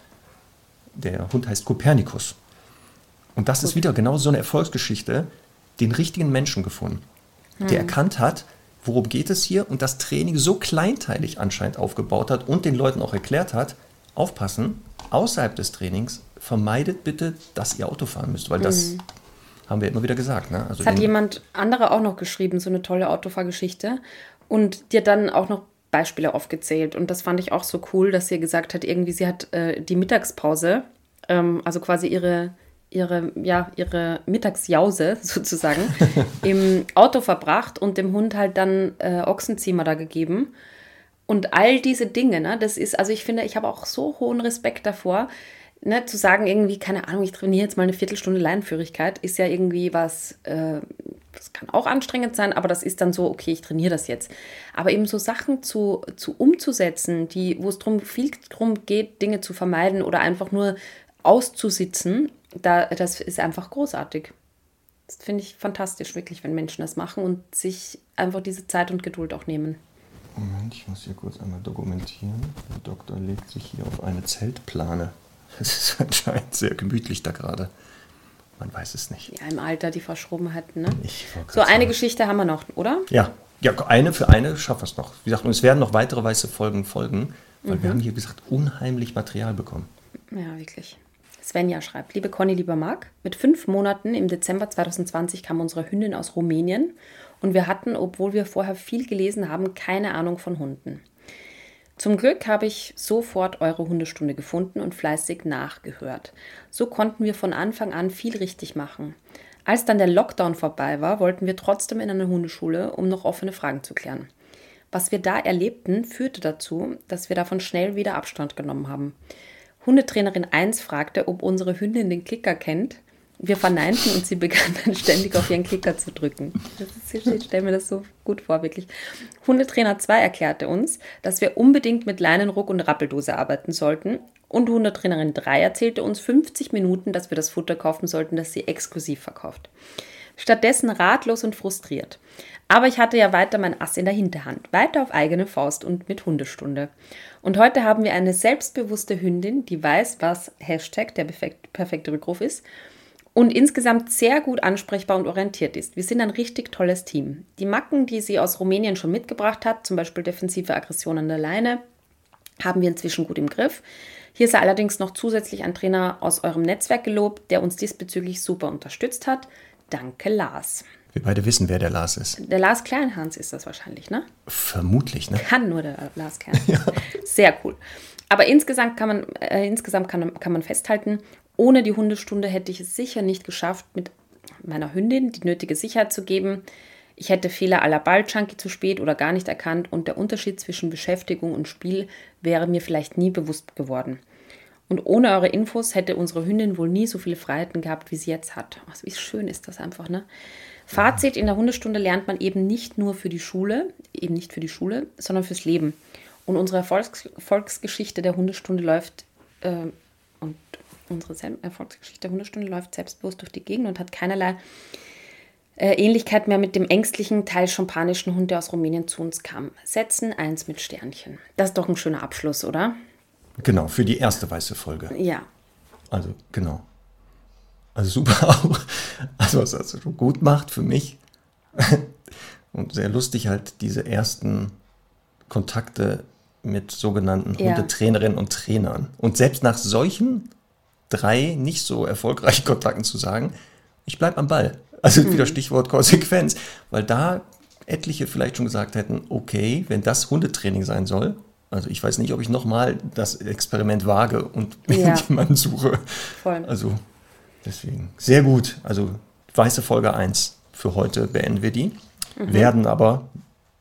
Der Hund heißt Kopernikus. Und das ist wieder genau so eine Erfolgsgeschichte, den richtigen Menschen gefunden, der hm. erkannt hat, worum geht es hier und das Training so kleinteilig anscheinend aufgebaut hat und den Leuten auch erklärt hat, aufpassen, außerhalb des Trainings vermeidet bitte, dass ihr Auto fahren müsst, weil das mhm. haben wir immer wieder gesagt. Ne? Also das hat jemand anderer auch noch geschrieben, so eine tolle Autofahrgeschichte und dir dann auch noch Beispiele aufgezählt und das fand ich auch so cool, dass sie gesagt hat, irgendwie sie hat äh, die Mittagspause, ähm, also quasi ihre ihre, ja, ihre Mittagsjause sozusagen im Auto verbracht und dem Hund halt dann äh, Ochsenziemer da gegeben. Und all diese Dinge, ne, das ist, also ich finde, ich habe auch so hohen Respekt davor, ne, zu sagen, irgendwie, keine Ahnung, ich trainiere jetzt mal eine Viertelstunde Leinenführigkeit, ist ja irgendwie was, äh, das kann auch anstrengend sein, aber das ist dann so, okay, ich trainiere das jetzt. Aber eben so Sachen zu, zu umzusetzen, die, wo es drum viel darum geht, Dinge zu vermeiden oder einfach nur auszusitzen da, das ist einfach großartig. Das finde ich fantastisch, wirklich, wenn Menschen das machen und sich einfach diese Zeit und Geduld auch nehmen. Moment, ich muss hier kurz einmal dokumentieren. Der Doktor legt sich hier auf eine Zeltplane. Es ist anscheinend sehr gemütlich da gerade. Man weiß es nicht. Ja, im Alter die Verschrobenheiten, ne? so, eine sagen. Geschichte haben wir noch, oder? Ja, ja, eine für eine schaffen wir es noch. Wie gesagt, und es werden noch weitere weiße Folgen folgen, weil mhm. wir haben hier, wie gesagt, unheimlich Material bekommen. Ja, wirklich. Svenja schreibt, liebe Conny, lieber Marc, mit fünf Monaten im Dezember 2020 kam unsere Hündin aus Rumänien und wir hatten, obwohl wir vorher viel gelesen haben, keine Ahnung von Hunden. Zum Glück habe ich sofort eure Hundestunde gefunden und fleißig nachgehört. So konnten wir von Anfang an viel richtig machen. Als dann der Lockdown vorbei war, wollten wir trotzdem in eine Hundeschule, um noch offene Fragen zu klären. Was wir da erlebten, führte dazu, dass wir davon schnell wieder Abstand genommen haben. Hundetrainerin 1 fragte, ob unsere Hündin den Klicker kennt. Wir verneinten und sie begann dann ständig auf ihren Klicker zu drücken. Ist, ich stelle mir das so gut vor, wirklich. Hundetrainer 2 erklärte uns, dass wir unbedingt mit Leinenruck und Rappeldose arbeiten sollten. Und Hundetrainerin 3 erzählte uns 50 Minuten, dass wir das Futter kaufen sollten, das sie exklusiv verkauft. Stattdessen ratlos und frustriert. Aber ich hatte ja weiter mein Ass in der Hinterhand, weiter auf eigene Faust und mit Hundestunde. Und heute haben wir eine selbstbewusste Hündin, die weiß, was Hashtag der perfekte Rückruf ist und insgesamt sehr gut ansprechbar und orientiert ist. Wir sind ein richtig tolles Team. Die Macken, die sie aus Rumänien schon mitgebracht hat, zum Beispiel defensive Aggression an der Leine, haben wir inzwischen gut im Griff. Hier sei allerdings noch zusätzlich ein Trainer aus eurem Netzwerk gelobt, der uns diesbezüglich super unterstützt hat. Danke, Lars. Wir beide wissen, wer der Lars ist. Der Lars Kleinhans ist das wahrscheinlich, ne? Vermutlich, ne? Kann nur der Lars Kleinhans. ja. Sehr cool. Aber insgesamt kann man, äh, insgesamt kann, kann man festhalten, ohne die Hundestunde hätte ich es sicher nicht geschafft, mit meiner Hündin die nötige Sicherheit zu geben. Ich hätte Fehler aller Balljunkie zu spät oder gar nicht erkannt und der Unterschied zwischen Beschäftigung und Spiel wäre mir vielleicht nie bewusst geworden. Und ohne eure Infos hätte unsere Hündin wohl nie so viele Freiheiten gehabt, wie sie jetzt hat. Also wie schön ist das einfach, ne? Fazit, in der Hundestunde lernt man eben nicht nur für die Schule, eben nicht für die Schule, sondern fürs Leben. Und unsere Erfolgs Erfolgsgeschichte der Hundestunde läuft äh, und unsere Erfolgsgeschichte der Hundestunde läuft selbstbewusst durch die Gegend und hat keinerlei Äh, Ähnlichkeit mehr mit dem ängstlichen, teils schompanischen Hund, der aus Rumänien zu uns kam. Setzen eins mit Sternchen. Das ist doch ein schöner Abschluss, oder? Genau, für die erste weiße Folge. Ja. Also, genau. Also super auch. Also, was das so gut macht für mich. Und sehr lustig halt diese ersten Kontakte mit sogenannten Ja. Hundetrainerinnen und Trainern. Und selbst nach solchen drei nicht so erfolgreichen Kontakten zu sagen, ich bleibe am Ball. Also wieder Stichwort Konsequenz. Weil da etliche vielleicht schon gesagt hätten, okay, wenn das Hundetraining sein soll, also ich weiß nicht, ob ich nochmal das Experiment wage und Ja. jemanden suche. Voll. Also deswegen. Sehr gut. Also weiße Folge 1 für heute beenden wir die. Werden aber,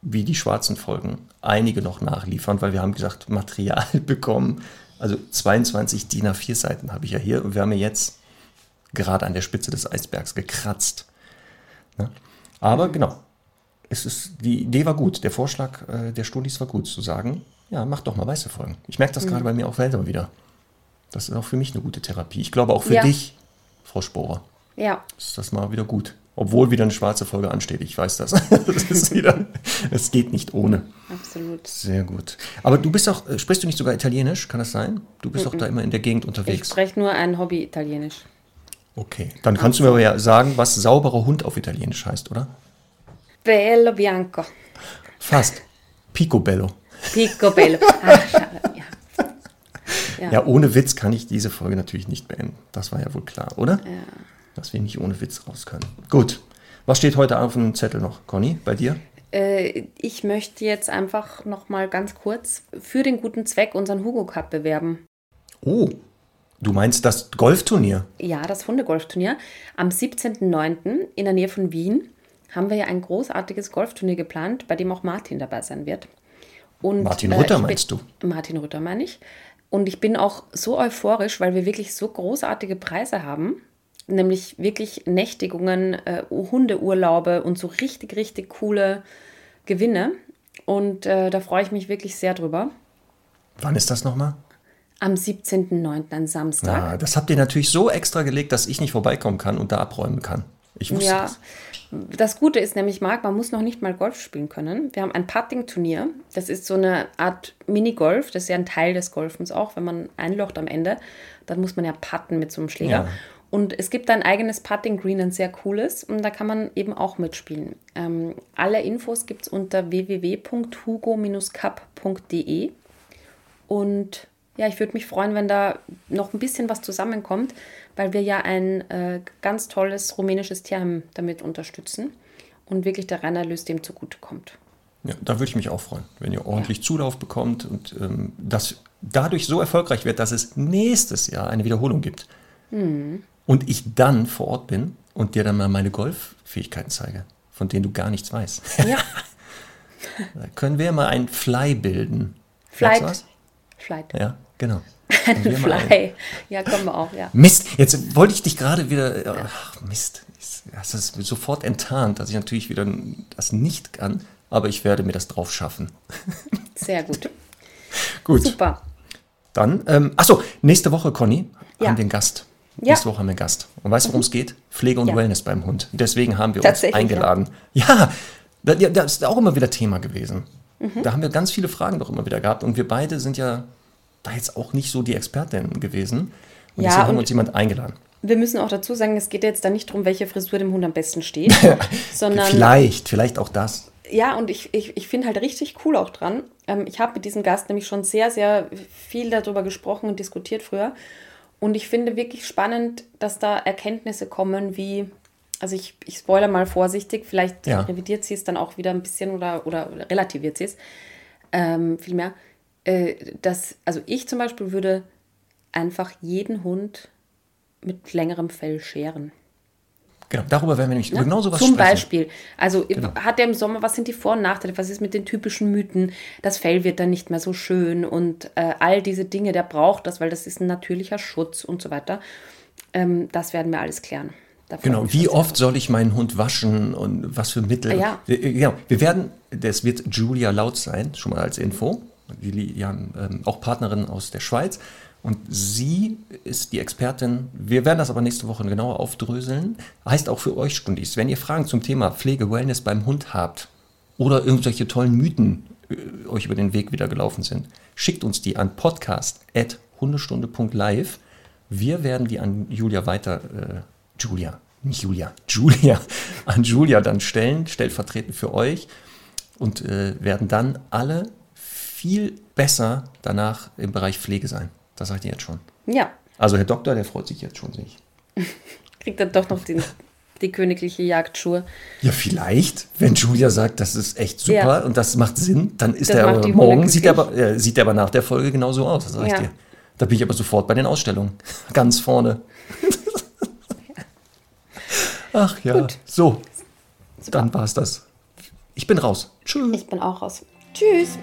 wie die schwarzen Folgen, einige noch nachliefern, weil wir haben gesagt, Material bekommen. Also 22 DIN A4 Seiten habe ich ja hier und wir haben ja jetzt gerade an der Spitze des Eisbergs gekratzt. Ne? Aber genau, es ist, die Idee war gut, der Vorschlag äh, der Studis war gut, zu sagen, ja, mach doch mal weiße Folgen. Ich merke das gerade bei mir auch selber wieder. Das ist auch für mich eine gute Therapie. Ich glaube auch für Ja. dich, Frau Sporer, Ja. ist das mal wieder gut. Obwohl wieder eine schwarze Folge ansteht, ich weiß das. das ist wieder, es geht nicht ohne. Absolut. Sehr gut. Aber du bist auch, äh, sprichst du nicht sogar Italienisch? Kann das sein? Du bist auch da immer in der Gegend Ich unterwegs. spreche nur ein Hobby Italienisch. Okay, dann kannst du mir aber ja sagen, was sauberer Hund auf Italienisch heißt, oder? Bello bianco. Fast. Picobello. Picobello. Ah, schade. Ja. Ja. Ohne Witz kann ich diese Folge natürlich nicht beenden. Das war ja wohl klar, oder? Ja. Dass wir nicht ohne Witz raus können. Gut. Was steht heute auf dem Zettel noch, Conny, bei dir? Äh, ich möchte jetzt einfach noch mal ganz kurz für den guten Zweck unseren Hugo Cup bewerben. Oh, du meinst das Golfturnier? Ja, das Hundegolfturnier. Am 17.09. in der Nähe von Wien haben wir ja ein großartiges Golfturnier geplant, bei dem auch Martin dabei sein wird. Und, Martin äh, Rütter bin- meinst du? Martin Rütter meine ich. Und ich bin auch so euphorisch, weil wir wirklich so großartige Preise haben. Nämlich wirklich Nächtigungen, äh, Hundeurlaube und so richtig, richtig coole Gewinne. Und äh, da freue ich mich wirklich sehr drüber. Wann ist das nochmal? Am 17.09. ein Samstag. Ah, das habt ihr natürlich so extra gelegt, dass ich nicht vorbeikommen kann und da abräumen kann. Ich wusste Ja, das. das Gute ist nämlich, Marc, man muss noch nicht mal Golf spielen können. Wir haben ein Putting-Turnier. Das ist so eine Art Minigolf. Das ist ja ein Teil des Golfens auch. Wenn man einlocht am Ende, dann muss man ja putten mit so einem Schläger. Ja. Und es gibt ein eigenes Putting-Green, ein sehr cooles. Und da kann man eben auch mitspielen. Ähm, alle Infos gibt es unter www.hugo-cup.de. Und ja, ich würde mich freuen, wenn da noch ein bisschen was zusammenkommt, weil wir ja ein äh, ganz tolles rumänisches Tierheim damit unterstützen und wirklich der Reinerlös dem zugutekommt. Ja, da würde ich mich auch freuen, wenn ihr ordentlich Zulauf bekommt und ähm, das dadurch so erfolgreich wird, dass es nächstes Jahr eine Wiederholung gibt. Mhm. Und ich dann vor Ort bin und dir dann mal meine Golffähigkeiten zeige, von denen du gar nichts weißt. Ja, da können wir mal ein Fly bilden. Flight. Flight. Ja, genau. Können wir mal ein- Fly. Ja, kommen wir auch, ja. Mist, jetzt wollte ich dich gerade wieder. Ach, Mist. Das ist sofort enttarnt, dass ich natürlich wieder das nicht kann, aber ich werde mir das drauf schaffen. Sehr gut. Gut, Super. dann. Ähm, achso, nächste Woche, Conny, Ja. haben wir einen Gast. Ja. Nächste Woche haben wir einen Gast. Und weißt du, worum es geht? Pflege und Ja. Wellness beim Hund. Deswegen haben wir uns eingeladen. Ja, ja, das ist auch immer wieder Thema gewesen. Mhm. Da haben wir ganz viele Fragen doch immer wieder gehabt. Und wir beide sind ja da jetzt auch nicht so die Expertinnen gewesen. Und Ja, deswegen haben wir uns jemand eingeladen. Wir müssen auch dazu sagen, es geht jetzt da nicht darum, welche Frisur dem Hund am besten steht, sondern Vielleicht, vielleicht auch das. Ja, und ich, ich, ich finde halt richtig cool auch dran. Ähm, ich habe mit diesem Gast nämlich schon sehr, sehr viel darüber gesprochen und diskutiert früher. Und ich finde wirklich spannend, dass da Erkenntnisse kommen, wie, also ich, ich spoiler mal vorsichtig, vielleicht Ja. revidiert sie es dann auch wieder ein bisschen oder, oder relativiert sie es ähm, vielmehr. Äh, dass, also ich zum Beispiel würde einfach jeden Hund mit längerem Fell scheren. Genau, darüber werden wir nämlich über genau sowas Zum sprechen. Beispiel. Also Genau. hat er im Sommer, was sind die Vor- und Nachteile? Was ist mit den typischen Mythen? Das Fell wird dann nicht mehr so schön und äh, all diese Dinge, der braucht das, weil das ist ein natürlicher Schutz und so weiter. Ähm, das werden wir alles klären. Da freue ich Genau, wie oft soll ich meinen Hund waschen und was für Mittel? Ah, ja. Wir, äh, genau, wir werden, das wird Julia Laut sein, schon mal als Info. Die Lian, ähm, auch Partnerin aus der Schweiz. Und sie ist die Expertin. Wir werden das aber nächste Woche genauer aufdröseln. Heißt auch für euch Stundis, wenn ihr Fragen zum Thema Pflege, Wellness beim Hund habt oder irgendwelche tollen Mythen äh, euch über den Weg wieder gelaufen sind, schickt uns die an podcast.hundestunde.live. Wir werden die an Julia weiter, äh, Julia, nicht Julia, Julia, an Julia dann stellen, stellvertretend für euch und äh, werden dann alle viel besser danach im Bereich Pflege sein. Das sagt ihr jetzt schon. Ja. Also Herr Doktor, der freut sich jetzt schon sich. Kriegt er doch noch den, die königliche Jagdschuhe. Ja, vielleicht, wenn Julia sagt, das ist echt super Ja. und das macht Sinn, dann ist Das er aber morgen, sieht er, aber, äh, sieht er aber nach der Folge genauso aus, das sag ich Ja. dir. Da bin ich aber sofort bei den Ausstellungen. Ganz vorne. Ach ja. Gut. So, dann war's das. Ich bin raus. Tschüss. Ich bin auch raus. Tschüss.